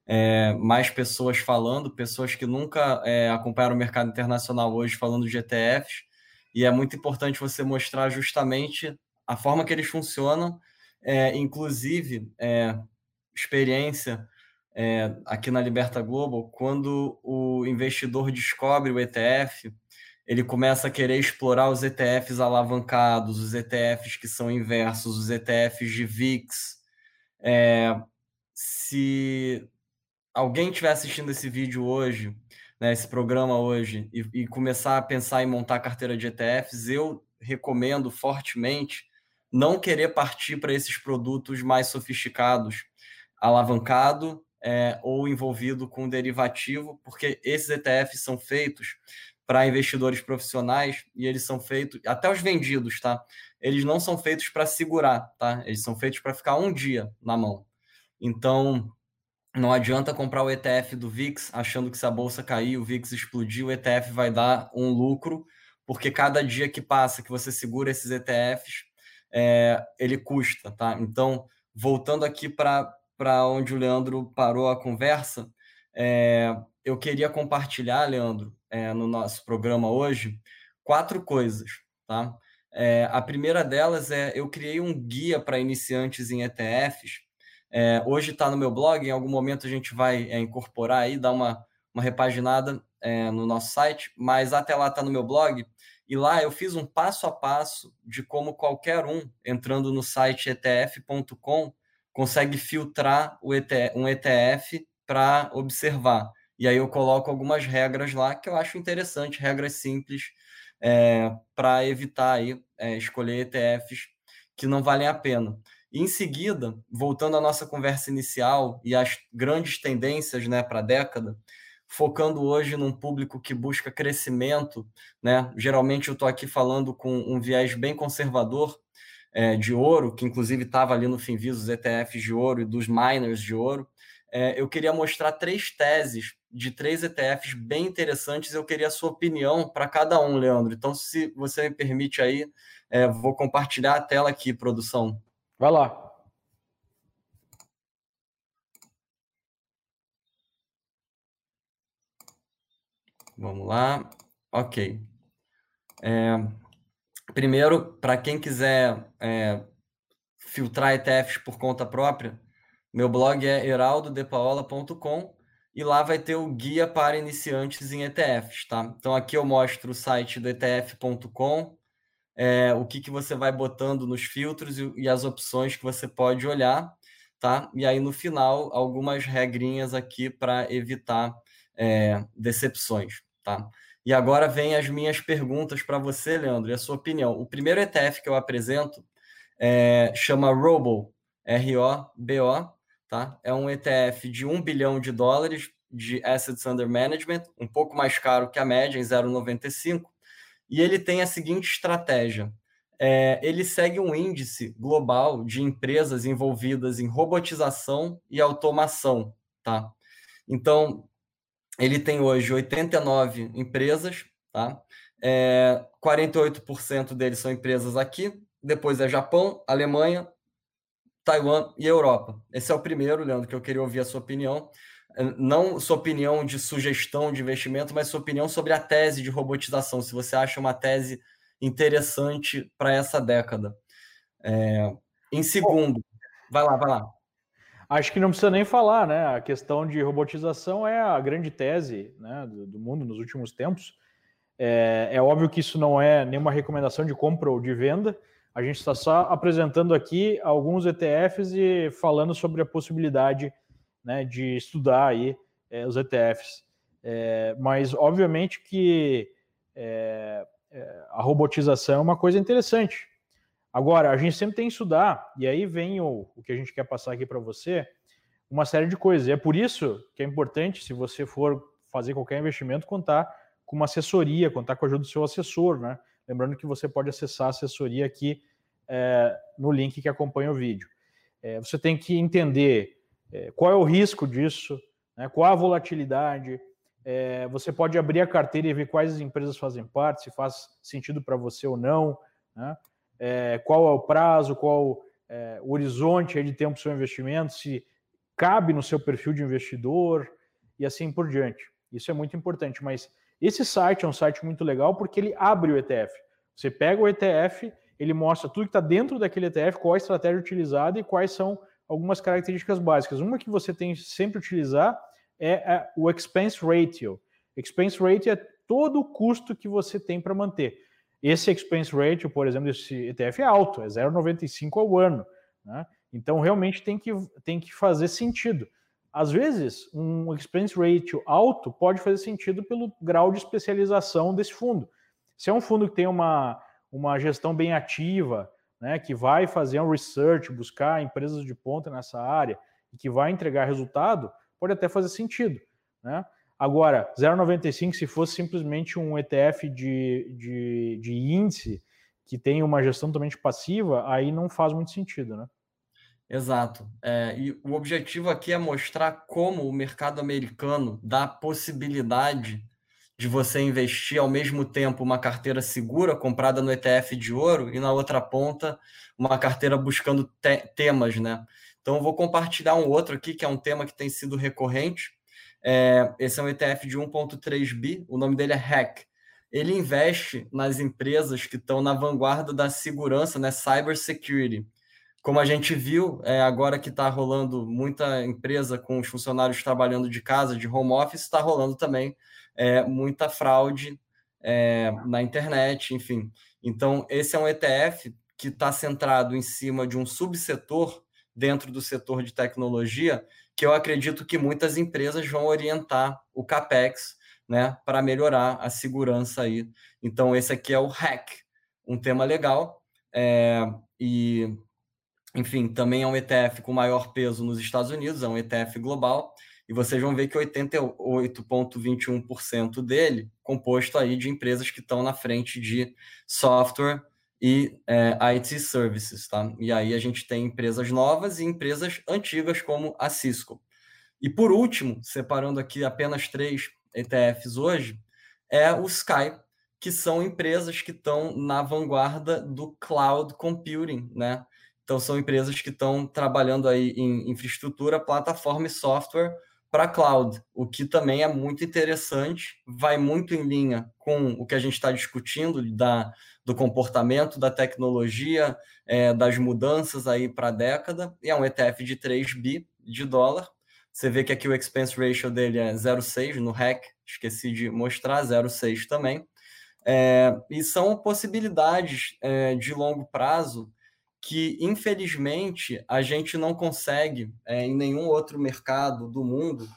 É, mais pessoas falando, pessoas que nunca é, acompanharam o mercado internacional hoje falando de ETFs. E é muito importante você mostrar justamente a forma que eles funcionam, é, inclusive é, experiência é, aqui na Liberta Global, quando o investidor descobre o ETF ele começa a querer explorar os ETFs alavancados, os ETFs que são inversos, os ETFs de VIX. É, se alguém estiver assistindo esse vídeo hoje, né, esse programa hoje, e, e começar a pensar em montar carteira de ETFs, eu recomendo fortemente não querer partir para esses produtos mais sofisticados, alavancado é, ou envolvido com derivativo, porque esses ETFs são feitos para investidores profissionais e eles são feitos, até os vendidos, tá? Eles não são feitos para segurar, tá? Eles são feitos para ficar um dia na mão. Então, não adianta comprar o ETF do VIX achando que se a bolsa cair, o VIX explodir, o ETF vai dar um lucro, porque cada dia que passa que você segura esses ETFs, é, ele custa, tá? Então, voltando aqui para onde o Leandro parou a conversa, é, eu queria compartilhar, Leandro, é, no nosso programa hoje, quatro coisas, tá? É, a primeira delas é eu criei um guia para iniciantes em ETFs. É, hoje está no meu blog, em algum momento a gente vai incorporar aí, dar uma, uma repaginada no nosso site, mas até lá está no meu blog. E lá eu fiz um passo a passo de como qualquer um, entrando no site etf.com, consegue filtrar um ETF para observar. E aí eu coloco algumas regras lá que eu acho interessante, regras simples, é, para evitar aí, é, escolher ETFs que não valem a pena. E em seguida, voltando à nossa conversa inicial e às grandes tendências né, para a década, focando hoje num público que busca crescimento, né? Geralmente eu estou aqui falando com um viés bem conservador. é, de ouro, que inclusive estava ali no Finvisos ETFs de ouro e dos miners de ouro, é, eu queria mostrar três teses de três ETFs bem interessantes. Eu queria a sua opinião para cada um, Leandro. Então, se você me permite aí, é, vou compartilhar a tela aqui, produção. Vai lá. Vamos lá. Ok. É, primeiro, para quem quiser é, filtrar ETFs por conta própria, meu blog é heraldodepaola.com e lá vai ter o guia para iniciantes em ETFs, tá? Então aqui eu mostro o site do ETF.com, é, o que, que você vai botando nos filtros e, e, as opções que você pode olhar, tá? E aí no final algumas regrinhas aqui para evitar é, decepções, tá? E agora vem as minhas perguntas para você, Leandro, e a sua opinião. O primeiro ETF que eu apresento é, chama Robo, R-O-B-O, Tá? É um ETF de 1 bilhão de dólares de assets under management, um pouco mais caro que a média, em 0,95. E ele tem a seguinte estratégia: é, ele segue um índice global de empresas envolvidas em robotização e automação. Tá? Então, ele tem hoje 89 empresas, tá? É, 48% deles são empresas aqui, depois é Japão, Alemanha, Taiwan e Europa. Esse é o primeiro, Leandro, que eu queria ouvir a sua opinião. É, não sua opinião de sugestão de investimento, mas sua opinião sobre a tese de robotização. Se você acha uma tese interessante para essa década. É... Em segundo, vai lá, vai lá. Acho que não precisa nem falar, né? A questão de robotização é a grande tese né, do mundo nos últimos tempos. É, é óbvio que isso não é nenhuma recomendação de compra ou de venda, a gente está só apresentando aqui alguns ETFs e falando sobre a possibilidade né, de estudar aí é, os ETFs. É, mas, obviamente, que é, é, a robotização é uma coisa interessante. Agora, a gente sempre tem que estudar, e aí vem o, o que a gente quer passar aqui para você, uma série de coisas. E é por isso que é importante, se você for fazer qualquer investimento, contar com uma assessoria, contar com a ajuda do seu assessor, né? Lembrando que você pode acessar a assessoria aqui é, no link que acompanha o vídeo. É, você tem que entender é, qual é o risco disso, né, qual a volatilidade. É, você pode abrir a carteira e ver quais empresas fazem parte, se faz sentido para você ou não, né, é, qual é o prazo, qual o horizonte de tempo do seu investimento, se cabe no seu perfil de investidor e assim por diante. Isso é muito importante, mas esse site é um site muito legal porque ele abre o ETF. Você pega o ETF, ele mostra tudo que está dentro daquele ETF, qual a estratégia utilizada e quais são algumas características básicas. Uma que você tem sempre utilizar é o expense ratio. Expense ratio é todo o custo que você tem para manter. Esse expense ratio, por exemplo, desse ETF é alto, é 0,95 ao ano. Né? Então, realmente tem que, tem que fazer sentido. Às vezes, um expense ratio alto pode fazer sentido pelo grau de especialização desse fundo. Se é um fundo que tem uma, uma gestão bem ativa, né, que vai fazer um research, buscar empresas de ponta nessa área e que vai entregar resultado, pode até fazer sentido. Né? Agora, 0,95, se fosse simplesmente um ETF de, de, de índice que tem uma gestão totalmente passiva, aí não faz muito sentido, né? Exato. É, e o objetivo aqui é mostrar como o mercado americano dá possibilidade de você investir ao mesmo tempo uma carteira segura comprada no ETF de ouro e na outra ponta uma carteira buscando te temas, né? Então eu vou compartilhar um outro aqui que é um tema que tem sido recorrente. É, esse é um ETF de 1.3 bi, o nome dele é Hack. Ele investe nas empresas que estão na vanguarda da segurança, né? Cyber security como a gente viu, é, agora que está rolando muita empresa com os funcionários trabalhando de casa, de home office, está rolando também é, muita fraude é, na internet, enfim. Então, esse é um ETF que está centrado em cima de um subsetor dentro do setor de tecnologia, que eu acredito que muitas empresas vão orientar o CAPEX né, para melhorar a segurança aí. Então, esse aqui é o Hack, um tema legal. É, e enfim, também é um ETF com maior peso nos Estados Unidos, é um ETF global, e vocês vão ver que 88,21% dele composto aí de empresas que estão na frente de software e é, IT Services, tá? E aí a gente tem empresas novas e empresas antigas como a Cisco. E por último, separando aqui apenas três ETFs hoje, é o Sky, que são empresas que estão na vanguarda do cloud computing, né? Então são empresas que estão trabalhando aí em infraestrutura, plataforma e software para cloud, o que também é muito interessante, vai muito em linha com o que a gente está discutindo da, do comportamento da tecnologia, é, das mudanças aí para a década, e é um ETF de 3 bi de dólar. Você vê que aqui o expense ratio dele é 0,6 no REC, esqueci de mostrar, 0,6 também. É, e são possibilidades é, de longo prazo que, infelizmente, a gente não consegue, é, em nenhum outro mercado do mundo,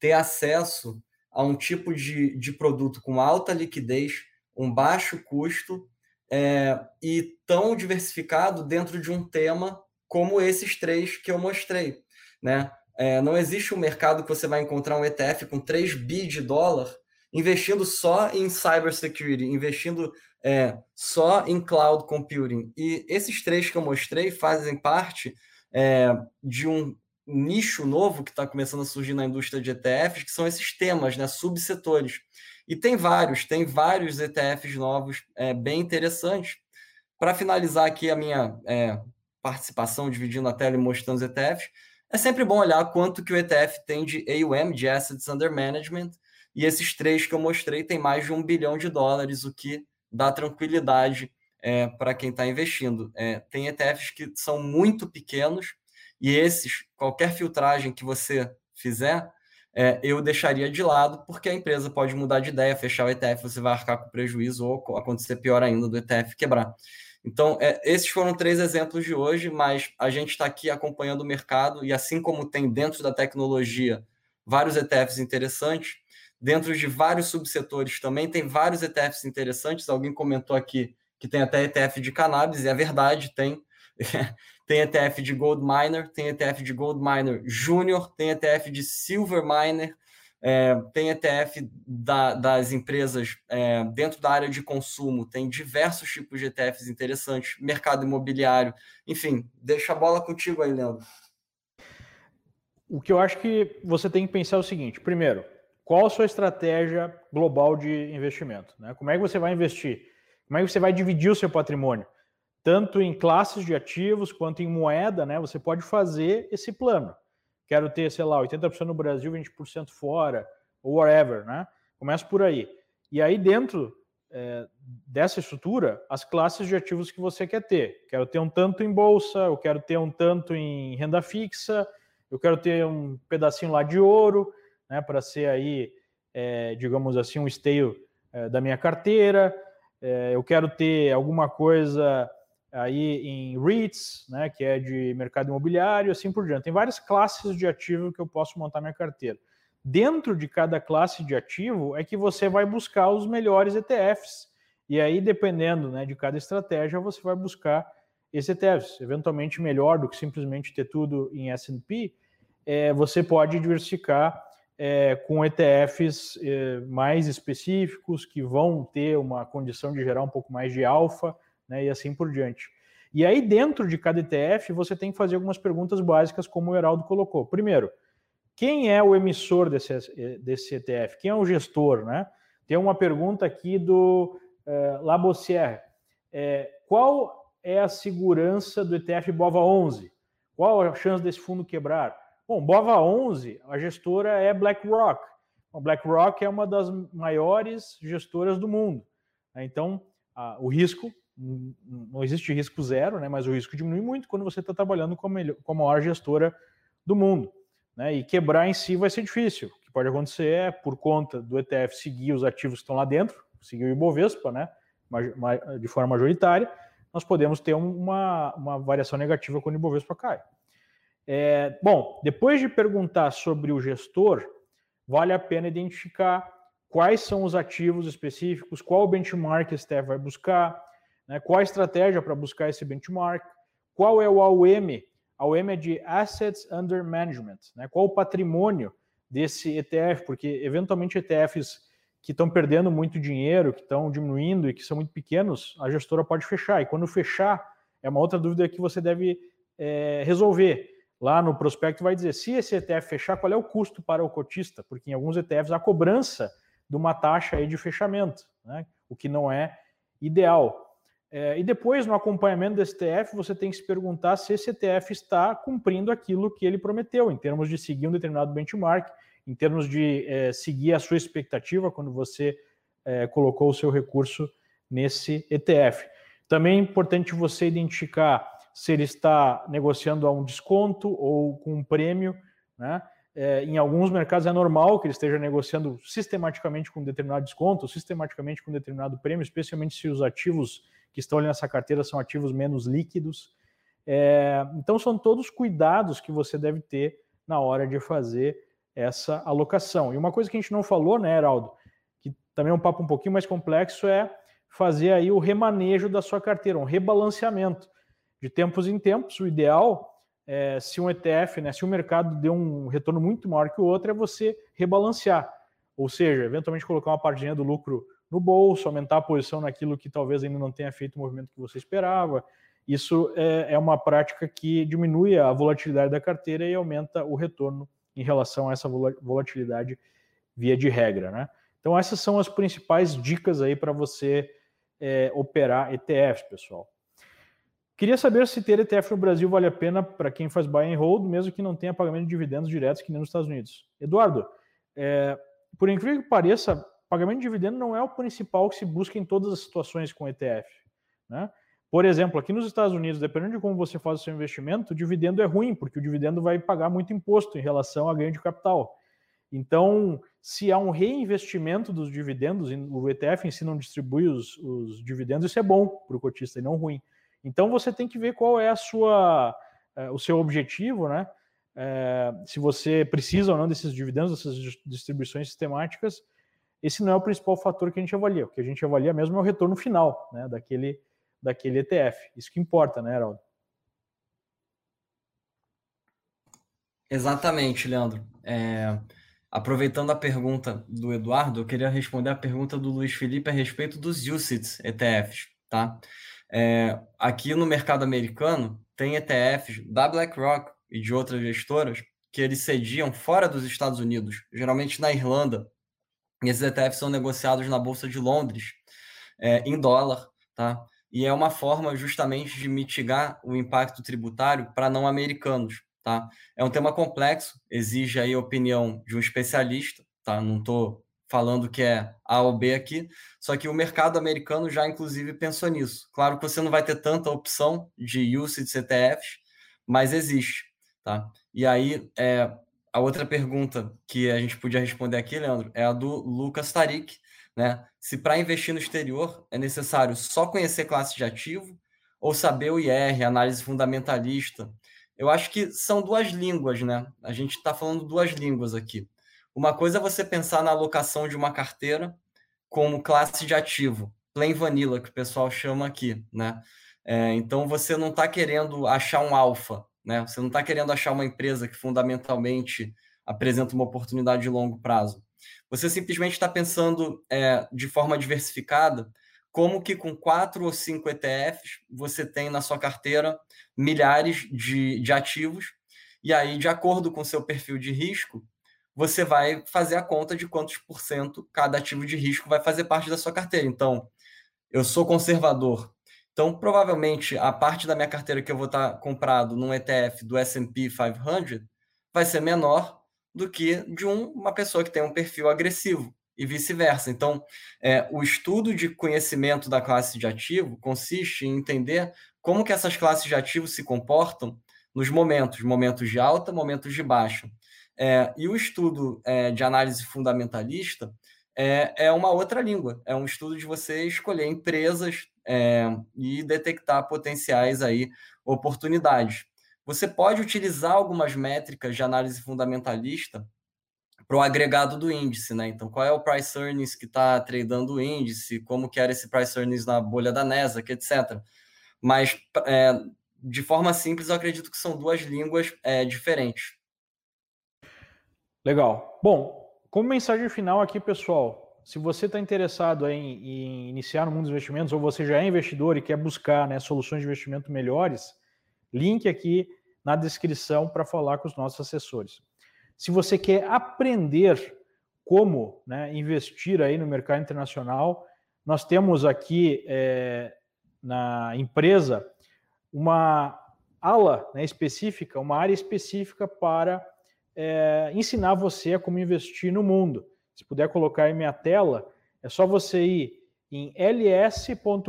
ter acesso a um tipo de, de produto com alta liquidez, um baixo custo é, e tão diversificado dentro de um tema como esses três que eu mostrei. Né? É, não existe um mercado que você vai encontrar um ETF com 3 bi de dólar investindo só em cybersecurity, investindo é, só em cloud computing. E esses três que eu mostrei fazem parte é, de um nicho novo que está começando a surgir na indústria de ETFs, que são esses temas, né, subsetores. E tem vários, tem vários ETFs novos é, bem interessantes. Para finalizar aqui a minha é, participação, dividindo a tela e mostrando os ETFs, é sempre bom olhar quanto que o ETF tem de AUM, de Assets Under Management, e esses três que eu mostrei têm mais de um bilhão de dólares, o que dá tranquilidade é, para quem está investindo. É, tem ETFs que são muito pequenos, e esses, qualquer filtragem que você fizer, é, eu deixaria de lado, porque a empresa pode mudar de ideia, fechar o ETF, você vai arcar com prejuízo ou acontecer pior ainda do ETF quebrar. Então, é, esses foram três exemplos de hoje, mas a gente está aqui acompanhando o mercado e assim como tem dentro da tecnologia vários ETFs interessantes, dentro de vários subsetores também tem vários ETFs interessantes. Alguém comentou aqui que tem até ETF de cannabis, e é verdade, tem. tem ETF de Gold Miner, tem ETF de Gold Miner Júnior, tem ETF de Silver Miner, é, tem ETF da, das empresas é, dentro da área de consumo, tem diversos tipos de ETFs interessantes, mercado imobiliário, enfim, deixa a bola contigo aí, Leandro. O que eu acho que você tem que pensar é o seguinte: primeiro, qual a sua estratégia global de investimento? Né? Como é que você vai investir? Como é que você vai dividir o seu patrimônio? Tanto em classes de ativos quanto em moeda, né? Você pode fazer esse plano quero ter, sei lá, 80% no Brasil, 20% fora, ou whatever, né? Começa por aí. E aí, dentro é, dessa estrutura, as classes de ativos que você quer ter. Quero ter um tanto em bolsa, eu quero ter um tanto em renda fixa, eu quero ter um pedacinho lá de ouro, né, para ser aí, é, digamos assim, um esteio é, da minha carteira. É, eu quero ter alguma coisa aí em REITs, né, que é de mercado imobiliário, assim por diante. Tem várias classes de ativo que eu posso montar minha carteira. Dentro de cada classe de ativo é que você vai buscar os melhores ETFs. E aí, dependendo né, de cada estratégia, você vai buscar esses ETFs. Eventualmente, melhor do que simplesmente ter tudo em S&P, é, você pode diversificar é, com ETFs é, mais específicos, que vão ter uma condição de gerar um pouco mais de alfa, né, e assim por diante. E aí, dentro de cada ETF, você tem que fazer algumas perguntas básicas, como o Heraldo colocou. Primeiro, quem é o emissor desse, desse ETF? Quem é o gestor? Né? Tem uma pergunta aqui do uh, Labossière. É, qual é a segurança do ETF BOVA 11? Qual a chance desse fundo quebrar? Bom, BOVA 11, a gestora é BlackRock. A BlackRock é uma das maiores gestoras do mundo. Né? Então, o risco não existe risco zero, né, mas o risco diminui muito quando você está trabalhando com a, melhor, com a maior gestora do mundo. Né, e quebrar em si vai ser difícil. O que pode acontecer é, por conta do ETF seguir os ativos que estão lá dentro, seguir o Ibovespa, né, de forma majoritária, nós podemos ter uma, uma variação negativa quando o Ibovespa cai. É, bom, depois de perguntar sobre o gestor, vale a pena identificar quais são os ativos específicos, qual benchmark a ETF vai buscar, né? Qual a estratégia para buscar esse benchmark? Qual é o AUM? AUM é de Assets Under Management. Né? Qual o patrimônio desse ETF? Porque, eventualmente, ETFs que estão perdendo muito dinheiro, que estão diminuindo e que são muito pequenos, a gestora pode fechar. E quando fechar, é uma outra dúvida que você deve é, resolver. Lá no prospecto vai dizer se esse ETF fechar, qual é o custo para o cotista, porque em alguns ETFs há cobrança de uma taxa aí de fechamento, né? o que não é ideal. É, e depois, no acompanhamento desse ETF, você tem que se perguntar se esse ETF está cumprindo aquilo que ele prometeu, em termos de seguir um determinado benchmark, em termos de é, seguir a sua expectativa quando você é, colocou o seu recurso nesse ETF. Também é importante você identificar se ele está negociando a um desconto ou com um prêmio. Né? É, em alguns mercados é normal que ele esteja negociando sistematicamente com determinado desconto, sistematicamente com determinado prêmio, especialmente se os ativos que estão ali nessa carteira são ativos menos líquidos. É, então, são todos cuidados que você deve ter na hora de fazer essa alocação. E uma coisa que a gente não falou, né, Heraldo, que também é um papo um pouquinho mais complexo, é fazer aí o remanejo da sua carteira, um rebalanceamento. De tempos em tempos, o ideal é, se um ETF, né, se o mercado deu um retorno muito maior que o outro, é você rebalancear. Ou seja, eventualmente colocar uma partinha do lucro no bolso, aumentar a posição naquilo que talvez ainda não tenha feito o movimento que você esperava. Isso é, é uma prática que diminui a volatilidade da carteira e aumenta o retorno em relação a essa volatilidade via de regra, né? Então essas são as principais dicas aí para você é, operar ETFs, pessoal. Queria saber se ter ETF no Brasil vale a pena para quem faz buy and hold, mesmo que não tenha pagamento de dividendos diretos que nem nos Estados Unidos. Eduardo, é, por incrível que pareça, pagamento de dividendo não é o principal que se busca em todas as situações com ETF. Né? Por exemplo, aqui nos Estados Unidos, dependendo de como você faz o seu investimento, o dividendo é ruim, porque o dividendo vai pagar muito imposto em relação a ganho de capital. Então, se há um reinvestimento dos dividendos, o ETF em si não distribui os, os dividendos, isso é bom para o cotista e não ruim. Então, você tem que ver qual é a sua, é, o seu objetivo, né? É, se você precisa ou não desses dividendos, dessas distribuições sistemáticas, esse não é o principal fator que a gente avalia. O que a gente avalia mesmo é o retorno final né, daquele, daquele ETF. Isso que importa, né, Heraldo? Exatamente, Leandro. É, aproveitando a pergunta do Eduardo, eu queria responder a pergunta do Luiz Felipe a respeito dos UCITS ETFs, tá? É, aqui no mercado americano, tem ETFs da BlackRock e de outras gestoras que eles cediam fora dos Estados Unidos, geralmente na Irlanda. E esses ETFs são negociados na Bolsa de Londres é, em dólar, tá? e é uma forma justamente de mitigar o impacto tributário para não americanos. Tá? É um tema complexo, exige aí a opinião de um especialista, tá? não estou falando que é A ou B aqui, só que o mercado americano já inclusive pensou nisso. Claro que você não vai ter tanta opção de use de CTFs, mas existe. Tá? E aí, é, a outra pergunta que a gente podia responder aqui, Leandro, é a do Lucas Tarik, né? Se para investir no exterior é necessário só conhecer classe de ativo ou saber o IR, análise fundamentalista. Eu acho que são duas línguas, né? A gente está falando duas línguas aqui. Uma coisa é você pensar na alocação de uma carteira como classe de ativo, plain vanilla, que o pessoal chama aqui, né? É, então você não está querendo achar um alfa, né? Você não está querendo achar uma empresa que fundamentalmente apresenta uma oportunidade de longo prazo. Você simplesmente está pensando é, de forma diversificada, como que com quatro ou cinco ETFs você tem na sua carteira milhares de, de ativos, e aí, de acordo com seu perfil de risco, você vai fazer a conta de quantos por cento cada ativo de risco vai fazer parte da sua carteira. Então, eu sou conservador. Então, provavelmente, a parte da minha carteira que eu vou estar comprado num ETF do S&P 500 vai ser menor do que de um, uma pessoa que tem um perfil agressivo e vice-versa. Então, é, o estudo de conhecimento da classe de ativo consiste em entender como que essas classes de ativo se comportam nos momentos, momentos de alta, momentos de baixa. É, e o estudo é, de análise fundamentalista é, é uma outra língua, é um estudo de você escolher empresas é, e detectar potenciais aí oportunidades. Você pode utilizar algumas métricas de análise fundamentalista para o agregado do índice, né? Então, qual é o price earnings que está tradando o índice, como que era esse price earnings na bolha da NESA, etc. Mas, é, de forma simples, eu acredito que são duas línguas é, diferentes. Legal. Bom, como mensagem final aqui, pessoal, se você está interessado em, em, iniciar no mundo dos investimentos, ou você já é investidor e quer buscar né, soluções de investimento melhores, link aqui na descrição para falar com os nossos assessores. Se você quer aprender como né, investir aí no mercado internacional, nós temos aqui é, na empresa uma ala né, específica, uma área específica para é, ensinar você a como investir no mundo. Se puder colocar aí minha tela, é só você ir em ls.com.você,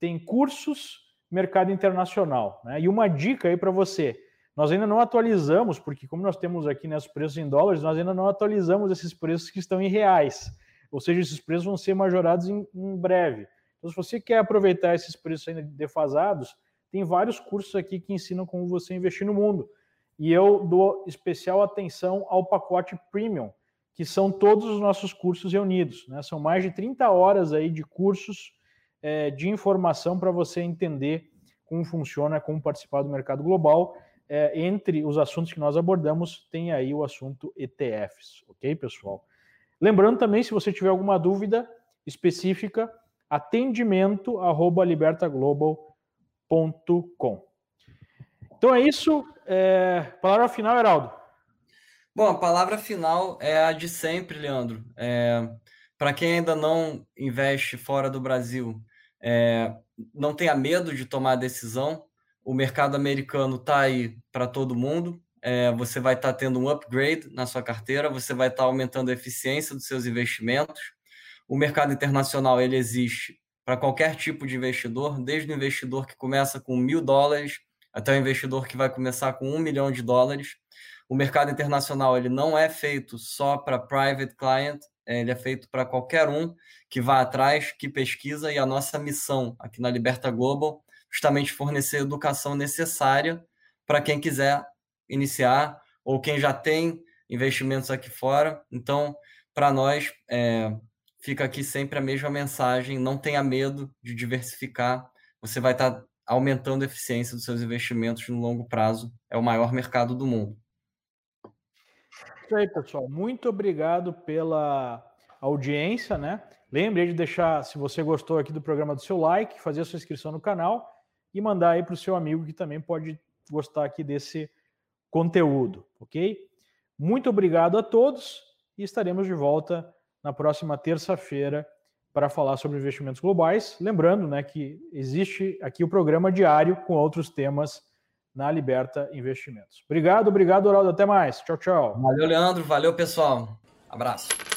tem cursos mercado internacional. Né? E uma dica aí para você. Nós ainda não atualizamos, porque como nós temos aqui né, os preços em dólares, nós ainda não atualizamos esses preços que estão em reais. Ou seja, esses preços vão ser majorados em, em breve. Então, se você quer aproveitar esses preços ainda defasados, tem vários cursos aqui que ensinam como você investir no mundo. E eu dou especial atenção ao pacote Premium, que são todos os nossos cursos reunidos. Né? São mais de 30 horas aí de cursos é, de informação para você entender como funciona, como participar do mercado global. É, entre os assuntos que nós abordamos, tem aí o assunto ETFs, ok, pessoal? Lembrando também, se você tiver alguma dúvida específica, atendimento arroba libertaglobal.com. Então é isso. É... Palavra final, Heraldo. Bom, a palavra final é a de sempre, Leandro. É... Para quem ainda não investe fora do Brasil, é... não tenha medo de tomar a decisão. O mercado americano está aí para todo mundo. É, você vai estar tá tendo um upgrade na sua carteira, você vai estar tá aumentando a eficiência dos seus investimentos. O mercado internacional ele existe para qualquer tipo de investidor, desde o investidor que começa com mil dólares até o investidor que vai começar com um milhão de dólares. O mercado internacional ele não é feito só para private client, é, ele é feito para qualquer um que vá atrás, que pesquisa, e a nossa missão aqui na Liberta Global justamente fornecer a educação necessária para quem quiser iniciar ou quem já tem investimentos aqui fora. Então, para nós, é, fica aqui sempre a mesma mensagem: não tenha medo de diversificar. Você vai estar tá aumentando a eficiência dos seus investimentos no longo prazo. É o maior mercado do mundo. Isso aí, pessoal. Muito obrigado pela audiência, né? Lembre de deixar, se você gostou aqui do programa, do seu like, fazer a sua inscrição no canal e mandar aí para o seu amigo que também pode gostar aqui desse conteúdo, ok? Muito obrigado a todos e estaremos de volta na próxima terça-feira para falar sobre investimentos globais. Lembrando né, que existe aqui o programa diário com outros temas na Liberta Investimentos. Obrigado, obrigado, Oraldo. Até mais. Tchau, tchau. Valeu, Leandro. Valeu, pessoal. Abraço.